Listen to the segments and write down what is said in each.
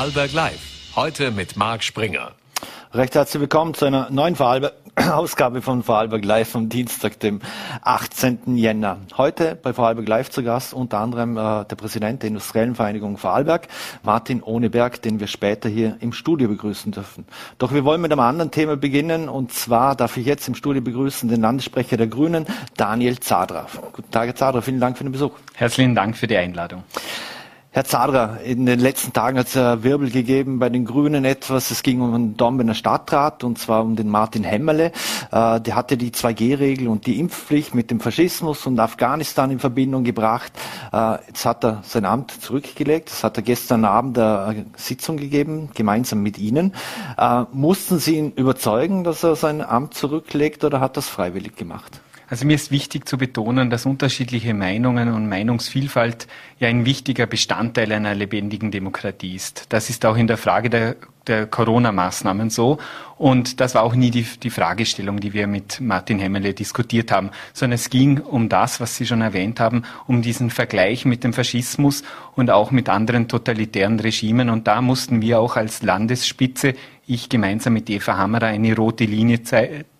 Vorarlberg Live. Heute mit Marc Springer. Recht herzlich willkommen zu einer neuen Vorarlberg Ausgabe von Vorarlberg Live vom Dienstag, dem 18. Jänner. Heute bei Vorarlberg Live zu Gast unter anderem äh, der Präsident der Industriellen Vereinigung Vorarlberg, Martin Ohneberg, den wir später hier im Studio begrüßen dürfen. Doch wir wollen mit einem anderen Thema beginnen und zwar darf ich jetzt im Studio begrüßen den Landessprecher der Grünen, Daniel Zadra. Guten Tag, Herr Zadra, vielen Dank für den Besuch. Herzlichen Dank für die Einladung. Herr Zadra, in den letzten Tagen hat es Wirbel gegeben bei den Grünen etwas. Es ging um den Dornbirner Stadtrat und zwar um den Martin Hemmerle. Äh, der hatte die 2G-Regel und die Impfpflicht mit dem Faschismus und Afghanistan in Verbindung gebracht. Äh, jetzt hat er sein Amt zurückgelegt. Das hat er gestern Abend eine Sitzung gegeben, gemeinsam mit Ihnen. Äh, mussten Sie ihn überzeugen, dass er sein Amt zurücklegt oder hat er es freiwillig gemacht? Also mir ist wichtig zu betonen, dass unterschiedliche Meinungen und Meinungsvielfalt ja ein wichtiger Bestandteil einer lebendigen Demokratie ist. Das ist auch in der Frage der, der Corona-Maßnahmen so. Und das war auch nie die, die Fragestellung, die wir mit Martin Hemmele diskutiert haben, sondern es ging um das, was Sie schon erwähnt haben, um diesen Vergleich mit dem Faschismus und auch mit anderen totalitären Regimen. Und da mussten wir auch als Landesspitze, ich gemeinsam mit Eva Hammerer, eine rote Linie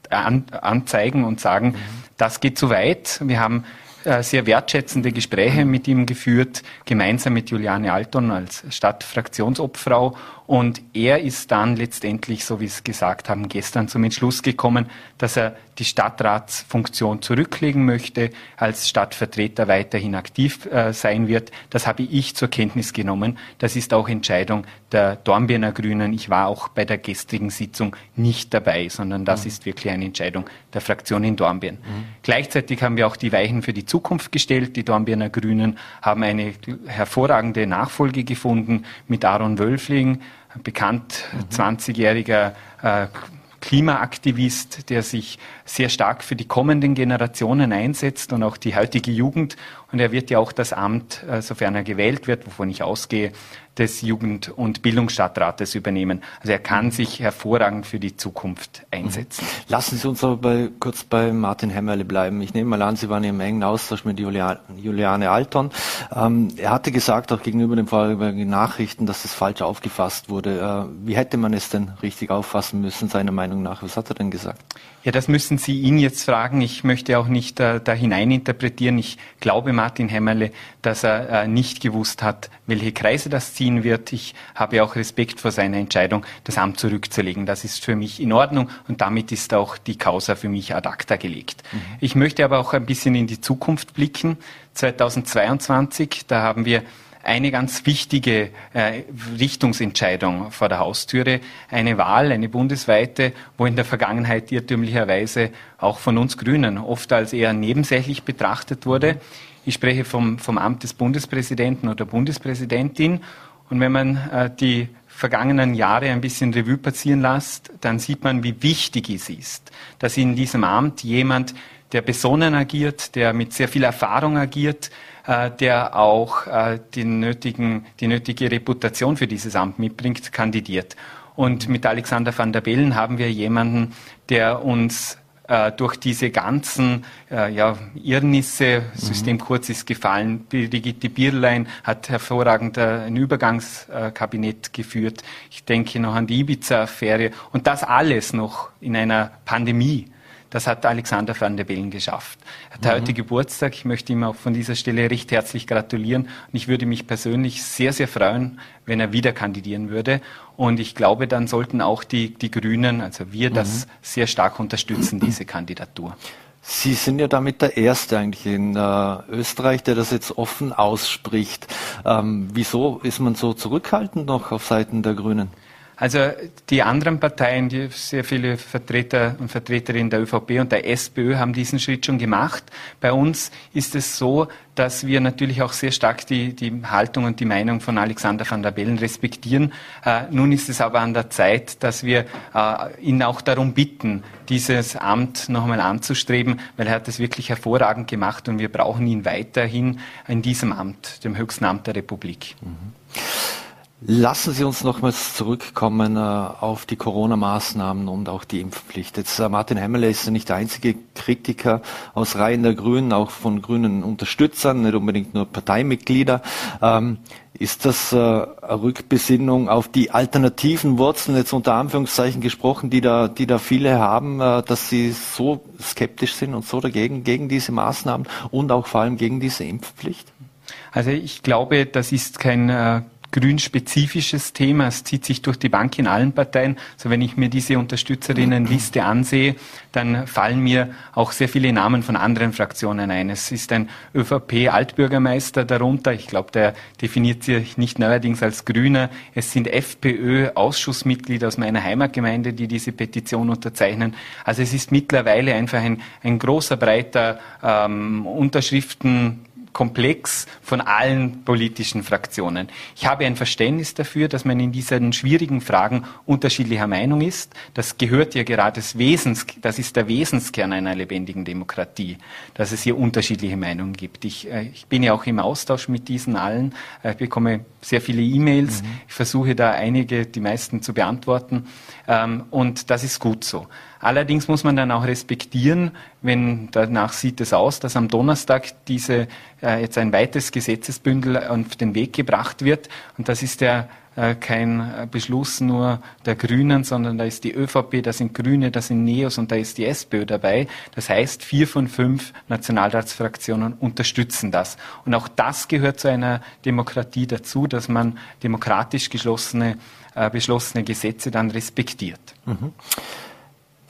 anzeigen und sagen, mhm das geht zu weit. Wir haben äh, sehr wertschätzende Gespräche mit ihm geführt, gemeinsam mit Juliane Alton als Stadtfraktionsobfrau. Und er ist dann letztendlich, so wie Sie es gesagt haben, gestern zum Entschluss gekommen, dass er die Stadtratsfunktion zurücklegen möchte, als Stadtvertreter weiterhin aktiv äh, sein wird. Das habe ich zur Kenntnis genommen. Das ist auch Entscheidung der Dornbirner Grünen. Ich war auch bei der gestrigen Sitzung nicht dabei, sondern das mhm. ist wirklich eine Entscheidung der Fraktion in Dornbirn. Mhm. Gleichzeitig haben wir auch die Weichen für die Zukunft gestellt. Die Dornbirner Grünen haben eine hervorragende Nachfolge gefunden mit Aaron Wölfling, bekannt mhm. 20-jähriger äh, Klimaaktivist, der sich sehr stark für die kommenden Generationen einsetzt und auch die heutige Jugend. Und er wird ja auch das Amt, äh, sofern er gewählt wird, wovon ich ausgehe, des Jugend- und Bildungsstadtrates übernehmen. Also er kann sich hervorragend für die Zukunft einsetzen. Mhm. Lassen Sie uns aber bei, kurz bei Martin Hemmerle bleiben. Ich nehme mal an, Sie waren im engen Austausch mit Juliane Alton. Ähm, er hatte gesagt, auch gegenüber den vorherigen Nachrichten, dass das falsch aufgefasst wurde. Äh, wie hätte man es denn richtig auffassen müssen, seiner Meinung nach? Was hat er denn gesagt? Ja, das müssen Sie ihn jetzt fragen. Ich möchte auch nicht äh, da hineininterpretieren. Ich glaube Martin Hemmerle, dass er äh, nicht gewusst hat, welche Kreise das ziehen wird. Ich habe auch Respekt vor seiner Entscheidung, das Amt zurückzulegen. Das ist für mich in Ordnung und damit ist auch die Causa für mich ad acta gelegt. Mhm. Ich möchte aber auch ein bisschen in die Zukunft blicken. 2022, da haben wir eine ganz wichtige äh, Richtungsentscheidung vor der Haustüre. Eine Wahl, eine bundesweite, wo in der Vergangenheit irrtümlicherweise auch von uns Grünen oft als eher nebensächlich betrachtet wurde. Ich spreche vom, vom Amt des Bundespräsidenten oder Bundespräsidentin. Und wenn man äh, die vergangenen Jahre ein bisschen Revue passieren lässt, dann sieht man, wie wichtig es ist, dass in diesem Amt jemand, der besonnen agiert, der mit sehr viel Erfahrung agiert, der auch äh, die, nötigen, die nötige Reputation für dieses Amt mitbringt, kandidiert. Und mit Alexander van der Bellen haben wir jemanden, der uns äh, durch diese ganzen äh, ja, Irrnisse, System mhm. kurz ist gefallen, Brigitte Bierlein hat hervorragend äh, ein Übergangskabinett geführt. Ich denke noch an die Ibiza-Affäre und das alles noch in einer Pandemie. Das hat Alexander van der Bellen geschafft. Er hat mhm. heute Geburtstag. Ich möchte ihm auch von dieser Stelle recht herzlich gratulieren. Und ich würde mich persönlich sehr, sehr freuen, wenn er wieder kandidieren würde. Und ich glaube, dann sollten auch die, die Grünen, also wir, mhm. das sehr stark unterstützen, diese Kandidatur. Sie sind ja damit der Erste eigentlich in äh, Österreich, der das jetzt offen ausspricht. Ähm, wieso ist man so zurückhaltend noch auf Seiten der Grünen? Also die anderen Parteien, die sehr viele Vertreter und Vertreterinnen der ÖVP und der SPÖ haben diesen Schritt schon gemacht. Bei uns ist es so, dass wir natürlich auch sehr stark die, die Haltung und die Meinung von Alexander van der Bellen respektieren. Äh, nun ist es aber an der Zeit, dass wir äh, ihn auch darum bitten, dieses Amt nochmal anzustreben, weil er hat es wirklich hervorragend gemacht und wir brauchen ihn weiterhin in diesem Amt, dem höchsten Amt der Republik. Mhm. Lassen Sie uns nochmals zurückkommen äh, auf die Corona-Maßnahmen und auch die Impfpflicht. Jetzt äh, Martin Hemmerle ist ja nicht der einzige Kritiker aus Reihen der Grünen, auch von grünen Unterstützern, nicht unbedingt nur Parteimitglieder. Ähm, ist das äh, eine Rückbesinnung auf die alternativen Wurzeln, jetzt unter Anführungszeichen gesprochen, die da, die da viele haben, äh, dass sie so skeptisch sind und so dagegen, gegen diese Maßnahmen und auch vor allem gegen diese Impfpflicht? Also ich glaube, das ist kein äh, grünspezifisches Thema. Es zieht sich durch die Bank in allen Parteien. Also wenn ich mir diese Unterstützerinnenliste ansehe, dann fallen mir auch sehr viele Namen von anderen Fraktionen ein. Es ist ein ÖVP-Altbürgermeister darunter. Ich glaube, der definiert sich nicht neuerdings als Grüner. Es sind FPÖ-Ausschussmitglieder aus meiner Heimatgemeinde, die diese Petition unterzeichnen. Also es ist mittlerweile einfach ein, ein großer, breiter ähm, Unterschriften Komplex von allen politischen Fraktionen. Ich habe ein Verständnis dafür, dass man in diesen schwierigen Fragen unterschiedlicher Meinung ist. Das gehört ja gerade des Wesens, das ist der Wesenskern einer lebendigen Demokratie, dass es hier unterschiedliche Meinungen gibt. Ich, äh, ich bin ja auch im Austausch mit diesen allen. Äh, ich bekomme sehr viele E-Mails. Mhm. Ich versuche da einige, die meisten zu beantworten. Ähm, und das ist gut so. Allerdings muss man dann auch respektieren, wenn danach sieht es aus, dass am Donnerstag diese äh, jetzt ein weites Gesetzesbündel auf den Weg gebracht wird. Und das ist ja äh, kein äh, Beschluss nur der Grünen, sondern da ist die ÖVP, da sind Grüne, da sind Neos und da ist die SPÖ dabei. Das heißt, vier von fünf Nationalratsfraktionen unterstützen das. Und auch das gehört zu einer Demokratie dazu, dass man demokratisch geschlossene, äh, beschlossene Gesetze dann respektiert. Mhm.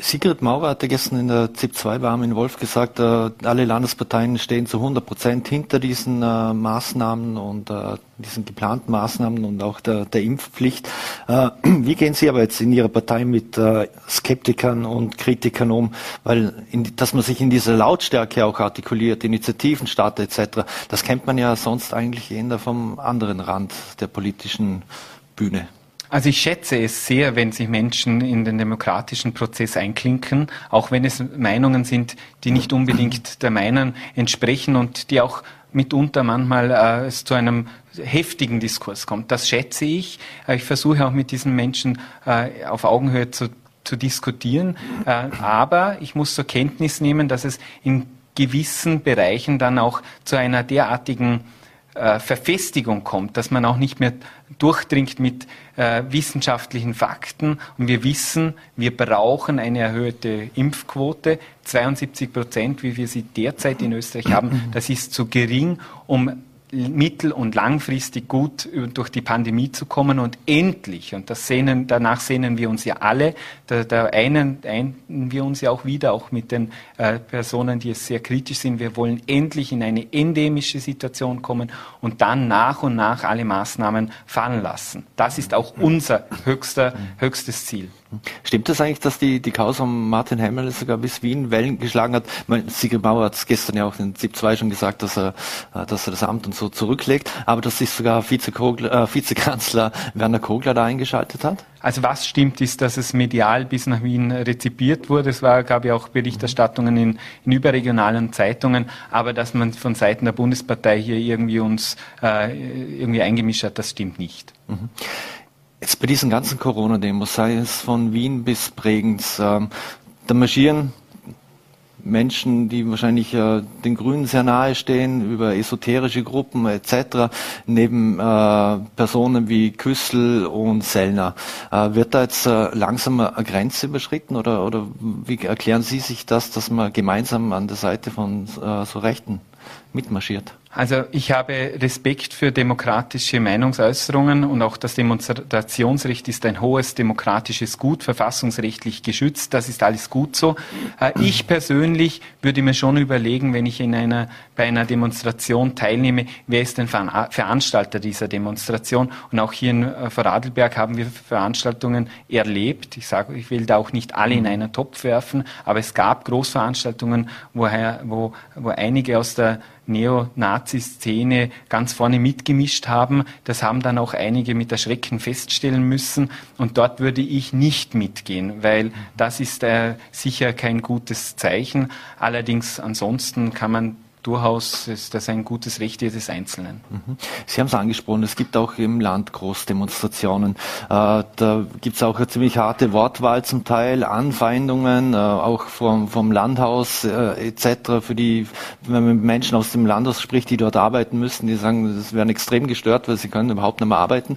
Sigrid Maurer hatte gestern in der ZIP 2 warm in Wolf gesagt, äh, alle Landesparteien stehen zu 100 Prozent hinter diesen äh, Maßnahmen und äh, diesen geplanten Maßnahmen und auch der, der Impfpflicht. Äh, wie gehen Sie aber jetzt in Ihrer Partei mit äh, Skeptikern und Kritikern um? Weil, in, dass man sich in dieser Lautstärke auch artikuliert, Initiativen startet etc., das kennt man ja sonst eigentlich eher vom anderen Rand der politischen Bühne. Also ich schätze es sehr, wenn sich Menschen in den demokratischen Prozess einklinken, auch wenn es Meinungen sind, die nicht unbedingt der meinen entsprechen und die auch mitunter manchmal äh, es zu einem heftigen Diskurs kommt. Das schätze ich. Äh, ich versuche auch mit diesen Menschen äh, auf Augenhöhe zu, zu diskutieren. Äh, aber ich muss zur Kenntnis nehmen, dass es in gewissen Bereichen dann auch zu einer derartigen äh, Verfestigung kommt, dass man auch nicht mehr durchdringt mit äh, wissenschaftlichen Fakten. Und wir wissen, wir brauchen eine erhöhte Impfquote. 72 Prozent, wie wir sie derzeit in Österreich haben, das ist zu gering, um mittel- und langfristig gut durch die Pandemie zu kommen und endlich, und das sehnen, danach sehnen wir uns ja alle, da, da einen, einen wir uns ja auch wieder, auch mit den äh, Personen, die es sehr kritisch sind, wir wollen endlich in eine endemische Situation kommen und dann nach und nach alle Maßnahmen fallen lassen. Das ist auch unser höchster, höchstes Ziel. Stimmt das eigentlich, dass die, die Causa um Martin Hemmel sogar bis Wien Wellen geschlagen hat? Meine, Sigrid Bauer hat es gestern ja auch in ZIP 2 schon gesagt, dass er, äh, dass er das Amt und so zurücklegt, aber dass sich sogar Vize äh, Vizekanzler Werner Kogler da eingeschaltet hat? Also was stimmt ist, dass es medial bis nach Wien rezipiert wurde. Es war, gab ja auch Berichterstattungen in, in überregionalen Zeitungen, aber dass man von Seiten der Bundespartei hier irgendwie uns äh, irgendwie eingemischt hat, das stimmt nicht. Mhm. Jetzt bei diesen ganzen Corona-Demos, sei es von Wien bis Bregenz, äh, da marschieren Menschen, die wahrscheinlich äh, den Grünen sehr nahe stehen, über esoterische Gruppen etc., neben äh, Personen wie Küssel und Sellner. Äh, wird da jetzt äh, langsam eine Grenze überschritten oder, oder wie erklären Sie sich das, dass man gemeinsam an der Seite von äh, so Rechten mitmarschiert? Also ich habe Respekt für demokratische Meinungsäußerungen und auch das Demonstrationsrecht ist ein hohes demokratisches Gut, verfassungsrechtlich geschützt. Das ist alles gut so. Äh, ich persönlich würde mir schon überlegen, wenn ich in einer, bei einer Demonstration teilnehme, wer ist denn Veranstalter dieser Demonstration? Und auch hier in äh, Vorarlberg haben wir Veranstaltungen erlebt. Ich sage, ich will da auch nicht alle in einen Topf werfen, aber es gab Großveranstaltungen, woher, wo, wo einige aus der Neonazi-Szene ganz vorne mitgemischt haben. Das haben dann auch einige mit Erschrecken feststellen müssen. Und dort würde ich nicht mitgehen, weil das ist äh, sicher kein gutes Zeichen. Allerdings ansonsten kann man durchaus ist das ein gutes Recht jedes Einzelnen. Mhm. Sie haben es angesprochen, es gibt auch im Land Großdemonstrationen. Äh, da gibt es auch eine ziemlich harte Wortwahl zum Teil, Anfeindungen, äh, auch vom, vom Landhaus äh, etc. Für die, wenn man mit Menschen aus dem Landhaus spricht, die dort arbeiten müssen, die sagen, das werden extrem gestört, weil sie können überhaupt nicht mehr arbeiten.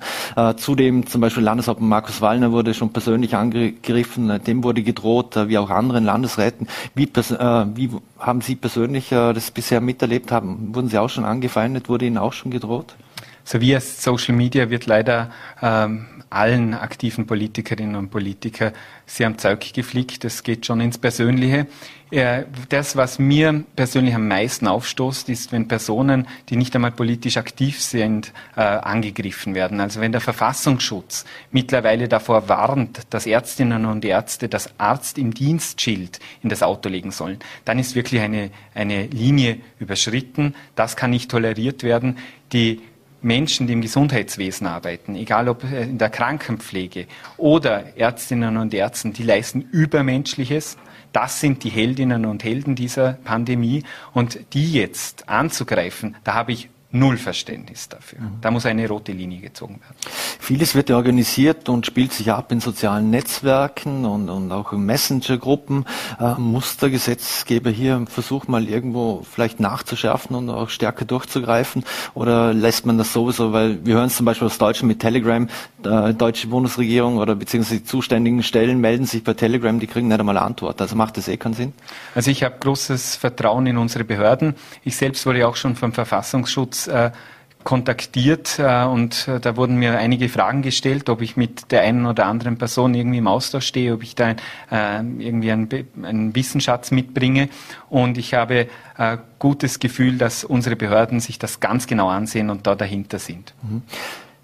Zudem zum Beispiel Landeshauptmann Markus Wallner wurde schon persönlich angegriffen, dem wurde gedroht, wie auch anderen Landesräten. Wie, wie haben Sie persönlich das bisher miterlebt haben? Wurden Sie auch schon angefeindet? Wurde Ihnen auch schon gedroht? So wie es Social Media wird leider ähm, allen aktiven Politikerinnen und Politikern sehr am Zeug geflickt. Das geht schon ins Persönliche. Das, was mir persönlich am meisten aufstoßt, ist, wenn Personen, die nicht einmal politisch aktiv sind, äh, angegriffen werden. Also wenn der Verfassungsschutz mittlerweile davor warnt, dass Ärztinnen und Ärzte das Arzt im Dienstschild in das Auto legen sollen, dann ist wirklich eine, eine Linie überschritten. Das kann nicht toleriert werden. Die Menschen, die im Gesundheitswesen arbeiten, egal ob äh, in der Krankenpflege oder Ärztinnen und Ärzten, die leisten Übermenschliches. Das sind die Heldinnen und Helden dieser Pandemie. Und die jetzt anzugreifen, da habe ich null Verständnis dafür. Mhm. Da muss eine rote Linie gezogen werden. Vieles wird ja organisiert und spielt sich ab in sozialen Netzwerken und, und auch in Messenger-Gruppen. Äh, muss der Gesetzgeber hier einen Versuch mal irgendwo vielleicht nachzuschärfen und auch stärker durchzugreifen? Oder lässt man das sowieso, weil wir hören es zum Beispiel aus Deutschland mit Telegram, die deutsche Bundesregierung oder beziehungsweise die zuständigen Stellen melden sich bei Telegram, die kriegen nicht einmal eine Antwort. Also macht das eh keinen Sinn? Also ich habe großes Vertrauen in unsere Behörden. Ich selbst wurde auch schon vom Verfassungsschutz äh, kontaktiert äh, und äh, da wurden mir einige Fragen gestellt, ob ich mit der einen oder anderen Person irgendwie im Austausch stehe, ob ich da irgendwie einen, einen, Wissensschatz mitbringe. Und ich habe äh, gutes Gefühl, dass unsere Behörden sich das ganz genau ansehen und da dahinter sind. Mhm.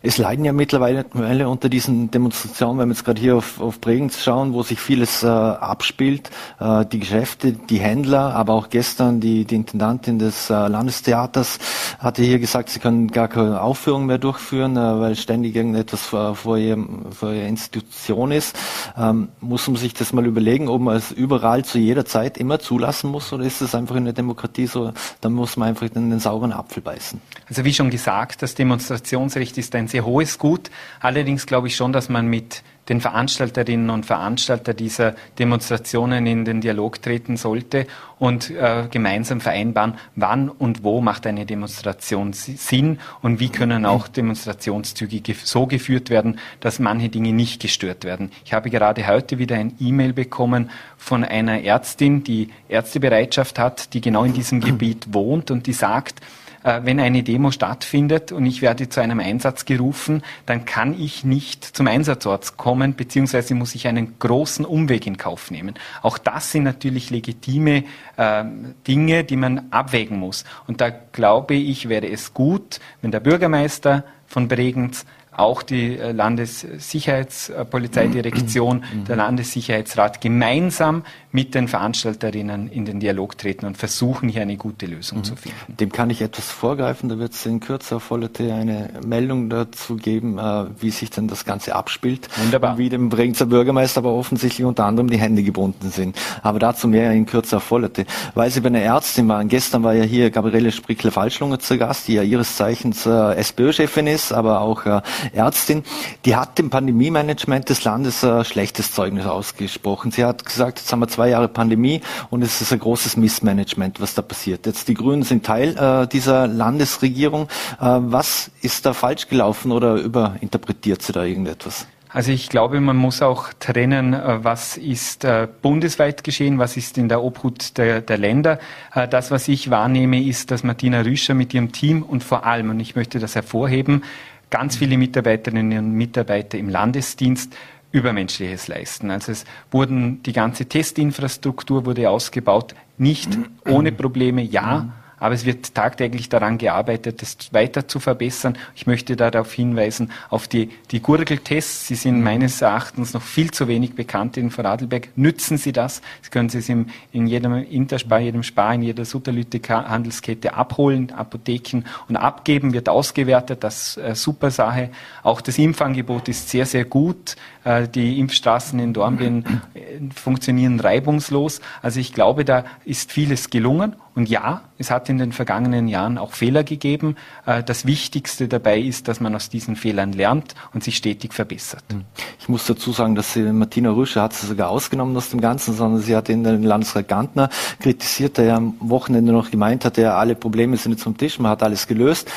Es leiden ja mittlerweile unter diesen Demonstrationen, wenn wir jetzt gerade hier auf, auf Bregenz schauen, wo sich vieles äh, abspielt, äh, die Geschäfte, die Händler, aber auch gestern die, die Intendantin des äh, Landestheaters hatte hier gesagt, sie können gar keine Aufführung mehr durchführen, äh, weil ständig irgendetwas vor, vor, ihrem, vor ihrer Institution ist. Ähm, muss man sich das mal überlegen, ob man es überall zu jeder Zeit immer zulassen muss oder ist es einfach in der Demokratie so, dann muss man einfach in den sauren Apfel beißen. Also wie schon gesagt, das Demonstrationsrecht ist ein sehr hohes Gut. Allerdings glaube ich schon, dass man mit den Veranstalterinnen und Veranstalter dieser Demonstrationen in den Dialog treten sollte und äh, gemeinsam vereinbaren, wann und wo macht eine Demonstration Sinn und wie können auch Demonstrationszüge so geführt werden, dass manche Dinge nicht gestört werden. Ich habe gerade heute wieder ein E-Mail bekommen von einer Ärztin, die Ärztebereitschaft hat, die genau in diesem Gebiet wohnt und die sagt, wenn eine Demo stattfindet und ich werde zu einem Einsatz gerufen, dann kann ich nicht zum Einsatzort kommen, beziehungsweise muss ich einen großen Umweg in Kauf nehmen. Auch das sind natürlich legitime äh, Dinge, die man abwägen muss. Und da glaube ich, wäre es gut, wenn der Bürgermeister von Bregenz auch die äh, Landessicherheitspolizeidirektion, mhm. der Landessicherheitsrat gemeinsam mit den Veranstalterinnen in den Dialog treten und versuchen, hier eine gute Lösung mhm. zu finden. Dem kann ich etwas vorgreifen. Da wird es in Kürze auf Vollerte eine Meldung dazu geben, äh, wie sich denn das Ganze abspielt. Wunderbar. Und wie dem Bregenzer Bürgermeister aber offensichtlich unter anderem die Hände gebunden sind. Aber dazu mehr in Kürze auf Vollerte. Weil Sie bei einer Ärztin waren. Gestern war ja hier Gabriele Sprickler-Falschlunger zu Gast, die ja ihres Zeichens äh, SPÖ-Chefin ist, aber auch äh, Ärztin, die hat dem Pandemie-Management des Landes ein schlechtes Zeugnis ausgesprochen. Sie hat gesagt, jetzt haben wir zwei Jahre Pandemie und es ist ein großes Missmanagement, was da passiert. Jetzt die Grünen sind Teil äh, dieser Landesregierung. Äh, was ist da falsch gelaufen oder überinterpretiert sie da irgendetwas? Also ich glaube, man muss auch trennen, äh, was ist äh, bundesweit geschehen, was ist in der Obhut der, der, Länder. Äh, das, was ich wahrnehme, ist, dass Martina Rüscher mit ihrem Team und vor allem, und ich möchte das hervorheben, ganz viele Mitarbeiterinnen und Mitarbeiter im Landesdienst Übermenschliches leisten. Also es wurden die ganze Testinfrastruktur wurde ausgebaut, nicht ohne Probleme, ja, aber es wird tagtäglich daran gearbeitet, das weiter zu verbessern. Ich möchte darauf hinweisen, auf die, die Gurgeltests. Sie sind mhm. meines Erachtens noch viel zu wenig bekannt in Vorarlberg. Nützen Sie das. Sie können Sie es in, in jedem Interspar, jedem Spar, in jeder Sutterlüte-Handelskette abholen, Apotheken und abgeben, wird ausgewertet. Das ist äh, super Sache. Auch das Impfangebot ist sehr, sehr gut. Äh, die Impfstraßen in Dornbirn äh, funktionieren reibungslos. Also ich glaube, da ist vieles gelungen Und ja, es hat in den vergangenen Jahren auch Fehler gegeben. Äh, das Wichtigste dabei ist, dass man aus diesen Fehlern lernt und sich stetig verbessert. Hm. Ich muss dazu sagen, dass sie, Martina Rüscher hat sie sogar ausgenommen aus dem Ganzen, sondern sie hat in den Landesrat Gantner kritisiert, der ja am Wochenende noch gemeint hat, ja, alle Probleme sind jetzt vom Tisch, man hat alles gelöst.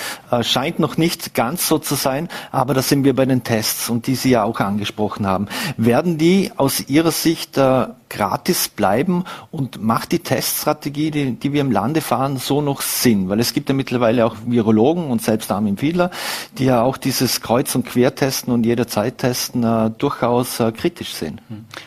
Scheint noch nicht ganz so zu sein, aber da sind wir bei den Tests und die Sie ja auch angesprochen haben. Werden die aus Ihrer Sicht äh, gratis bleiben und macht die Teststrategie, die, die wir im Lande fahren, so noch Sinn? Weil es gibt ja mittlerweile auch Virologen und selbst Armin Fiedler, die ja auch dieses Kreuz- und Quertesten und jederzeit testen äh, durchaus äh, kritisch sehen.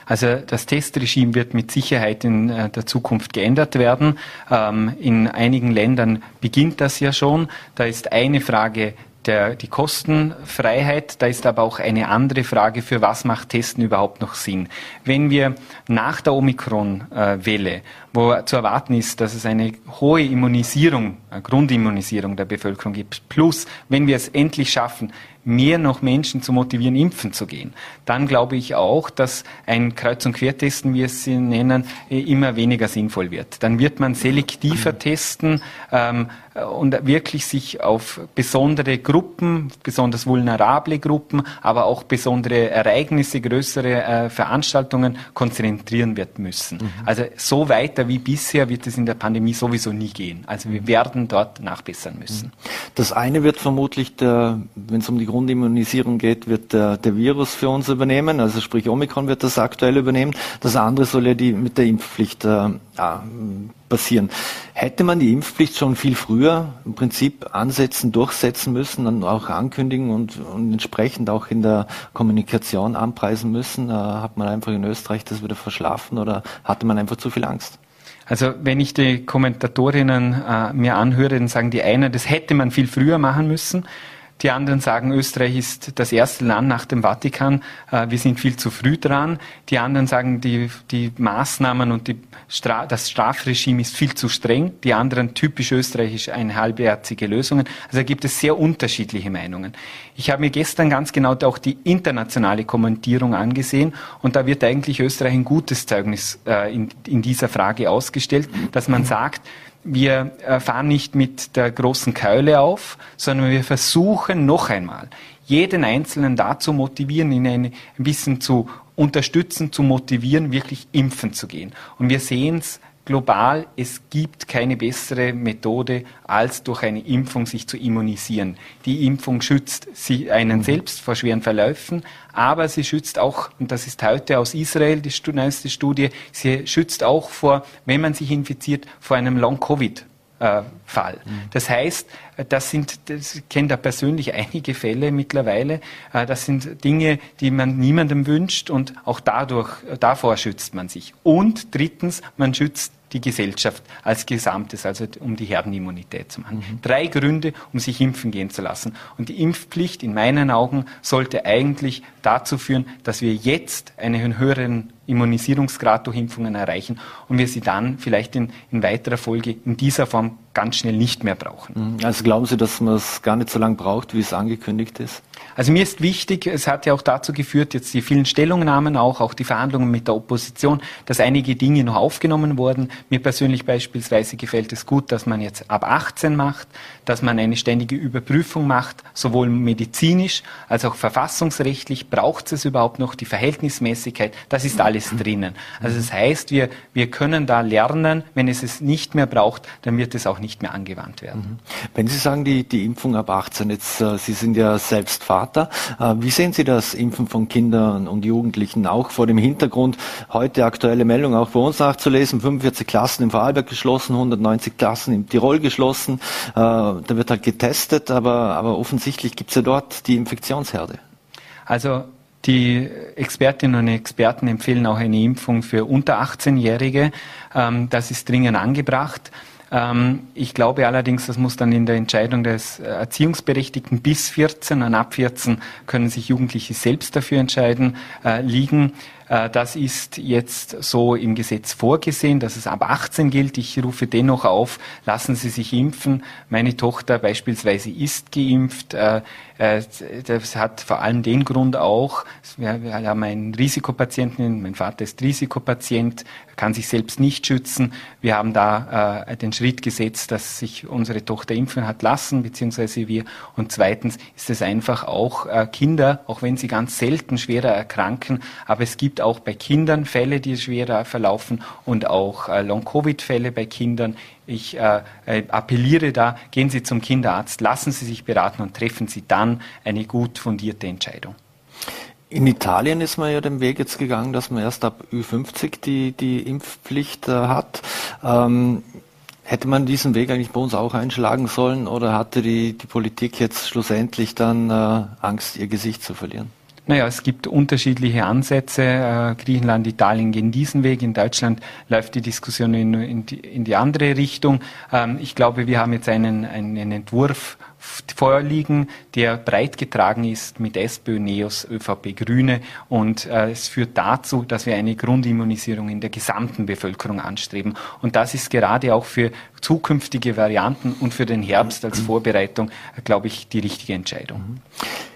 Also das Testregime wird mit Sicherheit in äh, der Zukunft geändert werden. Ähm, in einigen Ländern beginnt das ja schon. Da ist eine Frage der, die Kostenfreiheit. Da ist aber auch eine andere Frage, für was macht Testen überhaupt noch Sinn. Wenn wir nach der Omikron-Welle, wo zu erwarten ist, dass es eine hohe Immunisierung, eine Grundimmunisierung der Bevölkerung gibt, plus wenn wir es endlich schaffen, mehr noch Menschen zu motivieren, impfen zu gehen, dann glaube ich auch, dass ein Kreuz- und Quertesten, wie es sie nennen, immer weniger sinnvoll wird. Dann wird man selektiver testen, ähm, und wirklich sich auf besondere Gruppen, besonders vulnerable Gruppen, aber auch besondere Ereignisse, größere äh, Veranstaltungen konzentrieren wird müssen. Mhm. Also so weiter wie bisher wird es in der Pandemie sowieso nie gehen. Also wir werden dort nachbessern müssen. Das eine wird vermutlich, wenn es um die Grundimmunisierung geht, wird der, der, Virus für uns übernehmen, also sprich Omikron wird das aktuell übernehmen. Das andere soll ja die mit der Impfpflicht äh, passieren. Hätte man die Impfpflicht schon viel früher im Prinzip ansetzen, durchsetzen müssen, dann auch ankündigen und, und entsprechend auch in der Kommunikation anpreisen müssen? Äh, hat man einfach in Österreich das wieder verschlafen oder hatte man einfach zu viel Angst? Also wenn ich die Kommentatorinnen äh, mir anhöre, dann sagen die einen, das hätte man viel früher machen müssen. Die anderen sagen, Österreich ist das erste Land nach dem Vatikan. Äh, wir sind viel zu früh dran. Die anderen sagen, die, die Maßnahmen und die Stra das Strafregime ist viel zu streng. Die anderen, typisch österreichisch, eine halbherzige Lösungen. Also da gibt es sehr unterschiedliche Meinungen. Ich habe mir gestern ganz genau auch die internationale Kommentierung angesehen und da wird eigentlich Österreich ein gutes Zeugnis äh, in, in dieser Frage ausgestellt, dass man sagt, wir äh, fahren nicht mit der großen Keule auf, sondern wir versuchen noch einmal, jeden Einzelnen dazu motivieren, ihn ein bisschen zu unterstützen, zu motivieren, wirklich impfen zu gehen. Und wir sehen es global, es gibt keine bessere Methode, als durch eine Impfung sich zu immunisieren. Die Impfung schützt einen mhm. selbst vor schweren Verläufen, aber sie schützt auch, und das ist heute aus Israel die neueste Studie, sie schützt auch vor, wenn man sich infiziert, vor einem Long-Covid. Fall. Mhm. Das heißt, das sind, das, ich kenne da persönlich einige Fälle mittlerweile. Äh, das sind Dinge, die man niemandem wünscht und auch dadurch, davor schützt man sich. Und drittens, man schützt die Gesellschaft als Gesamtes, also um die Herdenimmunität zu machen. Mhm. Drei Gründe, um sich impfen gehen zu lassen. Und die Impfpflicht in meinen Augen sollte eigentlich dazu führen, dass wir jetzt einen höheren Immunisierungsgrad durch Impfungen erreichen und wir sie dann vielleicht in, in weiterer Folge in dieser Form ganz schnell nicht mehr brauchen. Mhm. Also glauben Sie, dass man es gar nicht so lange braucht, wie es angekündigt ist? Also mir ist wichtig, es hat ja auch dazu geführt, jetzt die vielen Stellungnahmen auch, auch die Verhandlungen mit der Opposition, dass einige Dinge noch aufgenommen wurden. Mir persönlich beispielsweise gefällt es gut, dass man jetzt ab 18 macht, dass man eine ständige Überprüfung macht, sowohl medizinisch als auch verfassungsrechtlich. Braucht es überhaupt noch die Verhältnismäßigkeit? Das ist alles drinnen. Also das heißt, wir, wir können da lernen. Wenn es es nicht mehr braucht, dann wird es auch nicht mehr angewandt werden. Mhm. Wenn Sie sagen, die, die Impfung ab 18, jetzt, äh, Sie sind ja selbst Vater, äh, wie sehen Sie das Impfen von Kindern und Jugendlichen auch vor dem Hintergrund, heute aktuelle Meldung auch bei uns nachzulesen, 45 Klassen im Vorarlberg geschlossen, 190 Klassen im Tirol geschlossen, äh, da wird halt getestet, aber, aber offensichtlich gibt es ja dort die Infektionsherde. Also die Expertinnen und Experten empfehlen auch eine Impfung für unter 18-Jährige. Ähm, das ist dringend angebracht. Ähm, ich glaube allerdings, das muss dann in der Entscheidung des Erziehungsberechtigten bis 14 und ab 14 können sich Jugendliche selbst dafür entscheiden, äh, liegen. Äh, das ist jetzt so im Gesetz vorgesehen, dass es ab 18 gilt. Ich rufe dennoch auf, lassen Sie sich impfen. Meine Tochter beispielsweise ist geimpft. Äh, äh, das hat vor allem den Grund auch, wir haben einen Risikopatienten, mein Vater ist Risikopatient, kann sich selbst nicht schützen. Wir haben da den Schritt gesetzt, dass sich unsere Tochter impfen hat lassen, beziehungsweise wir. Und zweitens ist es einfach auch Kinder, auch wenn sie ganz selten schwerer erkranken, aber es gibt auch bei Kindern Fälle, die schwerer verlaufen und auch Long-Covid-Fälle bei Kindern. Ich äh, äh, appelliere da, gehen Sie zum Kinderarzt, lassen Sie sich beraten und treffen Sie dann eine gut fundierte Entscheidung. In Italien ist man ja den Weg jetzt gegangen, dass man erst ab Ü50 die, die Impfpflicht äh, hat. Ähm, hätte man diesen Weg eigentlich bei uns auch einschlagen sollen oder hatte die, die Politik jetzt schlussendlich dann äh, Angst, ihr Gesicht zu verlieren? Naja, es gibt unterschiedliche Ansätze. Äh, Griechenland, Italien gehen diesen Weg. In Deutschland läuft die Diskussion in, in, die, in die, andere Richtung. Ähm, ich glaube, wir haben jetzt einen, einen Entwurf vorliegen, der breit getragen ist mit SPÖ, NEOS, ÖVP, Grüne. Und äh, es führt dazu, dass wir eine Grundimmunisierung in der gesamten Bevölkerung anstreben. Und das ist gerade auch für zukünftige Varianten und für den Herbst als Vorbereitung, äh, glaube ich, die richtige Entscheidung. Mhm.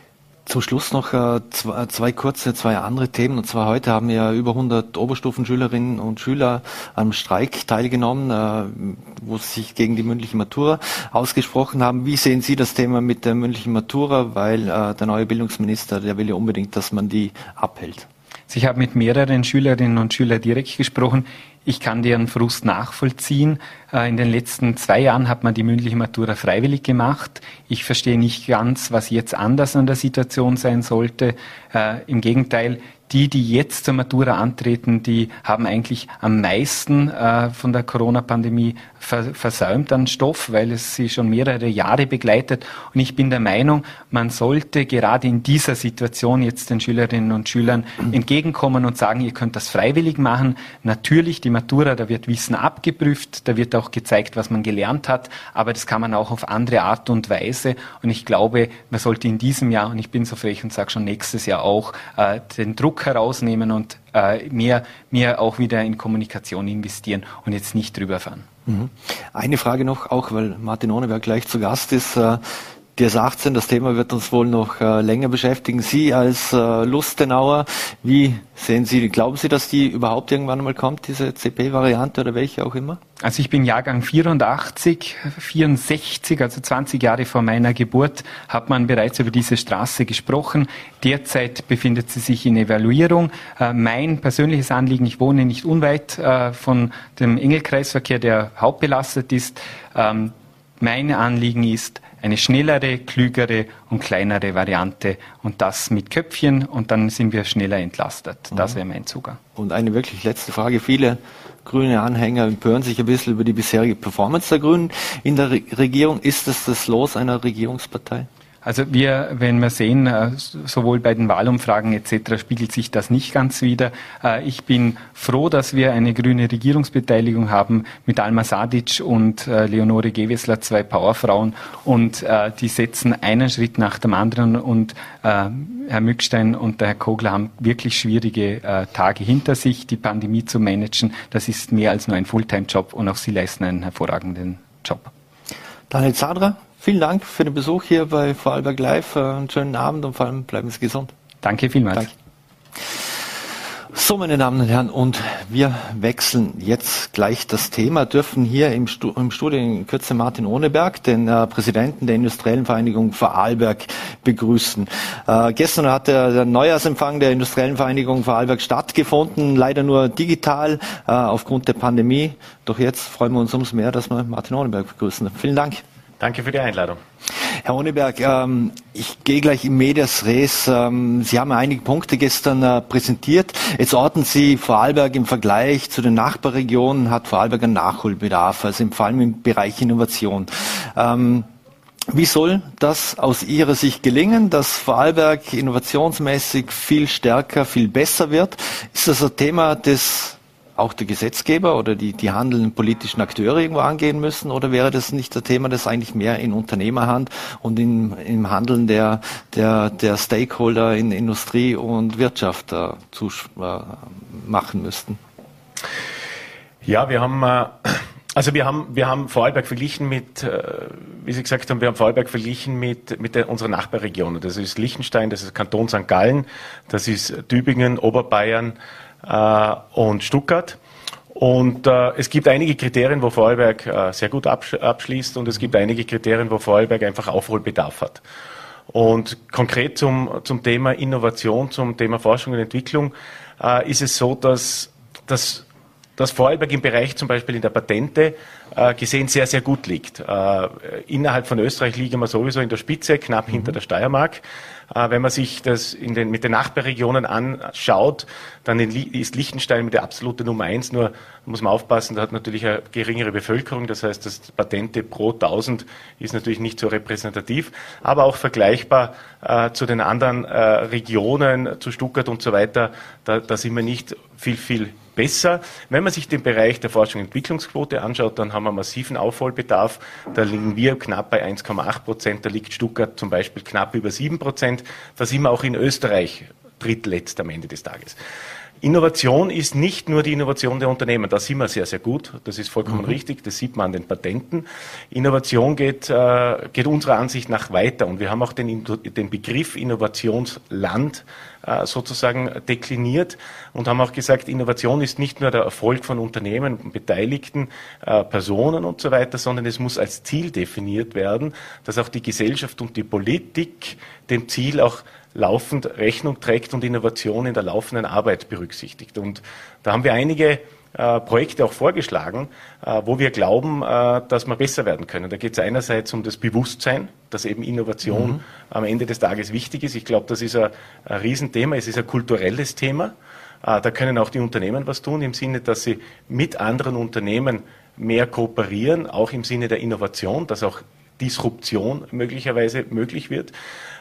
Zum Schluss noch äh, zwei, zwei, kurze, zwei andere Themen. Und zwar heute haben ja über 100 Oberstufenschülerinnen und Schüler am Streik teilgenommen, äh, wo sie sich gegen die mündliche Matura ausgesprochen haben. Wie sehen Sie das Thema mit der mündlichen Matura? Weil äh, der neue Bildungsminister, der will ja unbedingt, dass man die abhält. Ich habe mit mehreren Schülerinnen und Schülern direkt gesprochen. Ich kann deren Frust nachvollziehen. Äh, in den letzten zwei Jahren hat man die mündliche Matura freiwillig gemacht. Ich verstehe nicht ganz, was jetzt anders an der Situation sein sollte. Äh, Im Gegenteil, die, die jetzt zur Matura antreten, die haben eigentlich am meisten äh, von der Corona-Pandemie versäumt an Stoff, weil es sie schon mehrere Jahre begleitet. Und ich bin der Meinung, man sollte gerade in dieser Situation jetzt den Schülerinnen und Schülern entgegenkommen und sagen, ihr könnt das freiwillig machen. Natürlich, die Matura, da wird Wissen abgeprüft, da wird auch gezeigt, was man gelernt hat, aber das kann man auch auf andere Art und Weise. Und ich glaube, man sollte in diesem Jahr, und ich bin so frech und sage schon nächstes Jahr auch, äh, den Druck herausnehmen und äh, mehr, mehr auch wieder in Kommunikation investieren und jetzt nicht drüber fahren. Mhm. Eine Frage noch, auch weil Martin Ohneberg gleich zu Gast ist. Äh, DS18, das Thema wird uns wohl noch äh, länger beschäftigen. Sie als äh, Lustenauer, wie sehen Sie, glauben Sie, dass die überhaupt irgendwann einmal kommt, diese CP-Variante oder welche auch immer? Also ich bin Jahrgang 84, 64, also 20 Jahre vor meiner Geburt, hat man bereits über diese Straße gesprochen. Derzeit befindet sie sich in Evaluierung. Äh, mein persönliches Anliegen, ich wohne nicht unweit äh, von dem Engelkreisverkehr, der hauptbelastet ist. Ähm, mein Anliegen ist, eine schnellere, klügere und kleinere Variante und das mit Köpfchen und dann sind wir schneller entlastet. Das mhm. wäre mein Zugang. Und eine wirklich letzte Frage. Viele grüne Anhänger empören sich ein bisschen über die bisherige Performance der Grünen in der Regierung. Ist das das Los einer Regierungspartei? Also wir, wenn wir sehen, äh, sowohl bei den Wahlumfragen etc. spiegelt sich das nicht ganz wider. Äh, ich bin froh, dass wir eine grüne Regierungsbeteiligung haben mit Alma Sadic und äh, Leonore Gewessler, zwei Powerfrauen und die setzen einen Schritt nach dem anderen und Herr Mückstein und der Herr Kogler haben wirklich schwierige Tage hinter sich, die Pandemie zu managen. Das ist mehr als nur ein Fulltime-Job und auch sie leisten einen hervorragenden Job. Daniel Zadra, Vielen Dank für den Besuch hier bei Vorarlberg Live. Äh, einen schönen Abend und vor allem bleiben Sie gesund. Danke vielmals. Danke. So, meine Damen und Herren, und wir wechseln jetzt gleich das Thema, dürfen hier im, Stu im Studio in Kürze Martin Ohneberg, den äh, Präsidenten der Industriellen Vereinigung Vorarlberg, begrüßen. Äh, gestern hat der, der, Neujahrsempfang der Industriellen Vereinigung Vorarlberg stattgefunden, leider nur digital äh, aufgrund der Pandemie. Doch jetzt freuen wir uns umso mehr, dass wir Martin Ohneberg begrüßen. Vielen Dank. Danke für die Einladung. Herr Honeberg, ähm, ich gehe gleich im Medias Res. Ähm, Sie haben einige Punkte gestern äh, präsentiert. Jetzt orten Sie Vorarlberg im Vergleich zu den Nachbarregionen, hat Vorarlberg einen Nachholbedarf, also vor allem im Bereich Innovation. Ähm, wie soll das aus Ihrer Sicht gelingen, dass Vorarlberg innovationsmäßig viel stärker, viel besser wird? Ist das ein Thema des auch der Gesetzgeber oder die, die handelnden politischen Akteure irgendwo angehen müssen? Oder wäre das nicht ein Thema, das eigentlich mehr in Unternehmerhand und in, im Handeln der, der, der Stakeholder in Industrie und Wirtschaft äh, zu, äh, machen müssten? Ja, wir haben äh, also wir haben, wir haben Vorarlberg verglichen mit, äh, wie Sie gesagt haben, wir haben Vorarlberg verglichen mit, mit der, unseren Nachbarregionen. Das ist Liechtenstein, das ist Kanton St. Gallen, das ist Tübingen, Oberbayern und Stuttgart. Und äh, es gibt einige Kriterien, wo Vorarlberg äh, sehr gut absch abschließt und es gibt einige Kriterien, wo Vorarlberg einfach Aufholbedarf hat. Und konkret zum, zum Thema Innovation, zum Thema Forschung und Entwicklung äh, ist es so, dass, dass dass Vorarlberg im Bereich zum Beispiel in der Patente äh, gesehen sehr, sehr gut liegt. Äh, innerhalb von Österreich liegen wir sowieso in der Spitze, knapp mhm. hinter der Steiermark. Äh, wenn man sich das den, mit den Nachbarregionen anschaut, dann ist Liechtenstein mit der absolute Nummer eins. Nur muss man aufpassen, da hat natürlich eine geringere Bevölkerung. Das heißt, das Patente pro 1000 ist natürlich nicht so repräsentativ, aber auch vergleichbar äh, zu den anderen äh, Regionen, zu Stuttgart und so weiter. Da, da sind wir nicht viel, viel besser. Wenn man sich den Bereich der Forschung und Entwicklungsquote anschaut, dann haben wir massiven Aufholbedarf. Da liegen wir knapp bei 1,8 Prozent, da liegt Stuttgart zum Beispiel knapp über 7 Prozent. Da sind wir auch in Österreich drittletzt am Ende des Tages. Innovation ist nicht nur die Innovation der Unternehmen, da sind wir sehr, sehr gut, das ist vollkommen mhm. richtig, das sieht man an den Patenten. Innovation geht, äh, geht unserer Ansicht nach weiter und wir haben auch den, den Begriff Innovationsland äh, sozusagen dekliniert und haben auch gesagt, Innovation ist nicht nur der Erfolg von Unternehmen, beteiligten äh, Personen und so weiter, sondern es muss als Ziel definiert werden, dass auch die Gesellschaft und die Politik dem Ziel auch laufend Rechnung trägt und Innovation in der laufenden Arbeit berücksichtigt. Und da haben wir einige äh, Projekte auch vorgeschlagen, äh, wo wir glauben, äh, dass wir besser werden können. Da geht es einerseits um das Bewusstsein, dass eben Innovation mhm. am Ende des Tages wichtig ist. Ich glaube, das ist ein, ein Riesenthema. Es ist ein kulturelles Thema. Äh, da können auch die Unternehmen was tun, im Sinne, dass sie mit anderen Unternehmen mehr kooperieren, auch im Sinne der Innovation, dass auch Disruption möglicherweise möglich wird.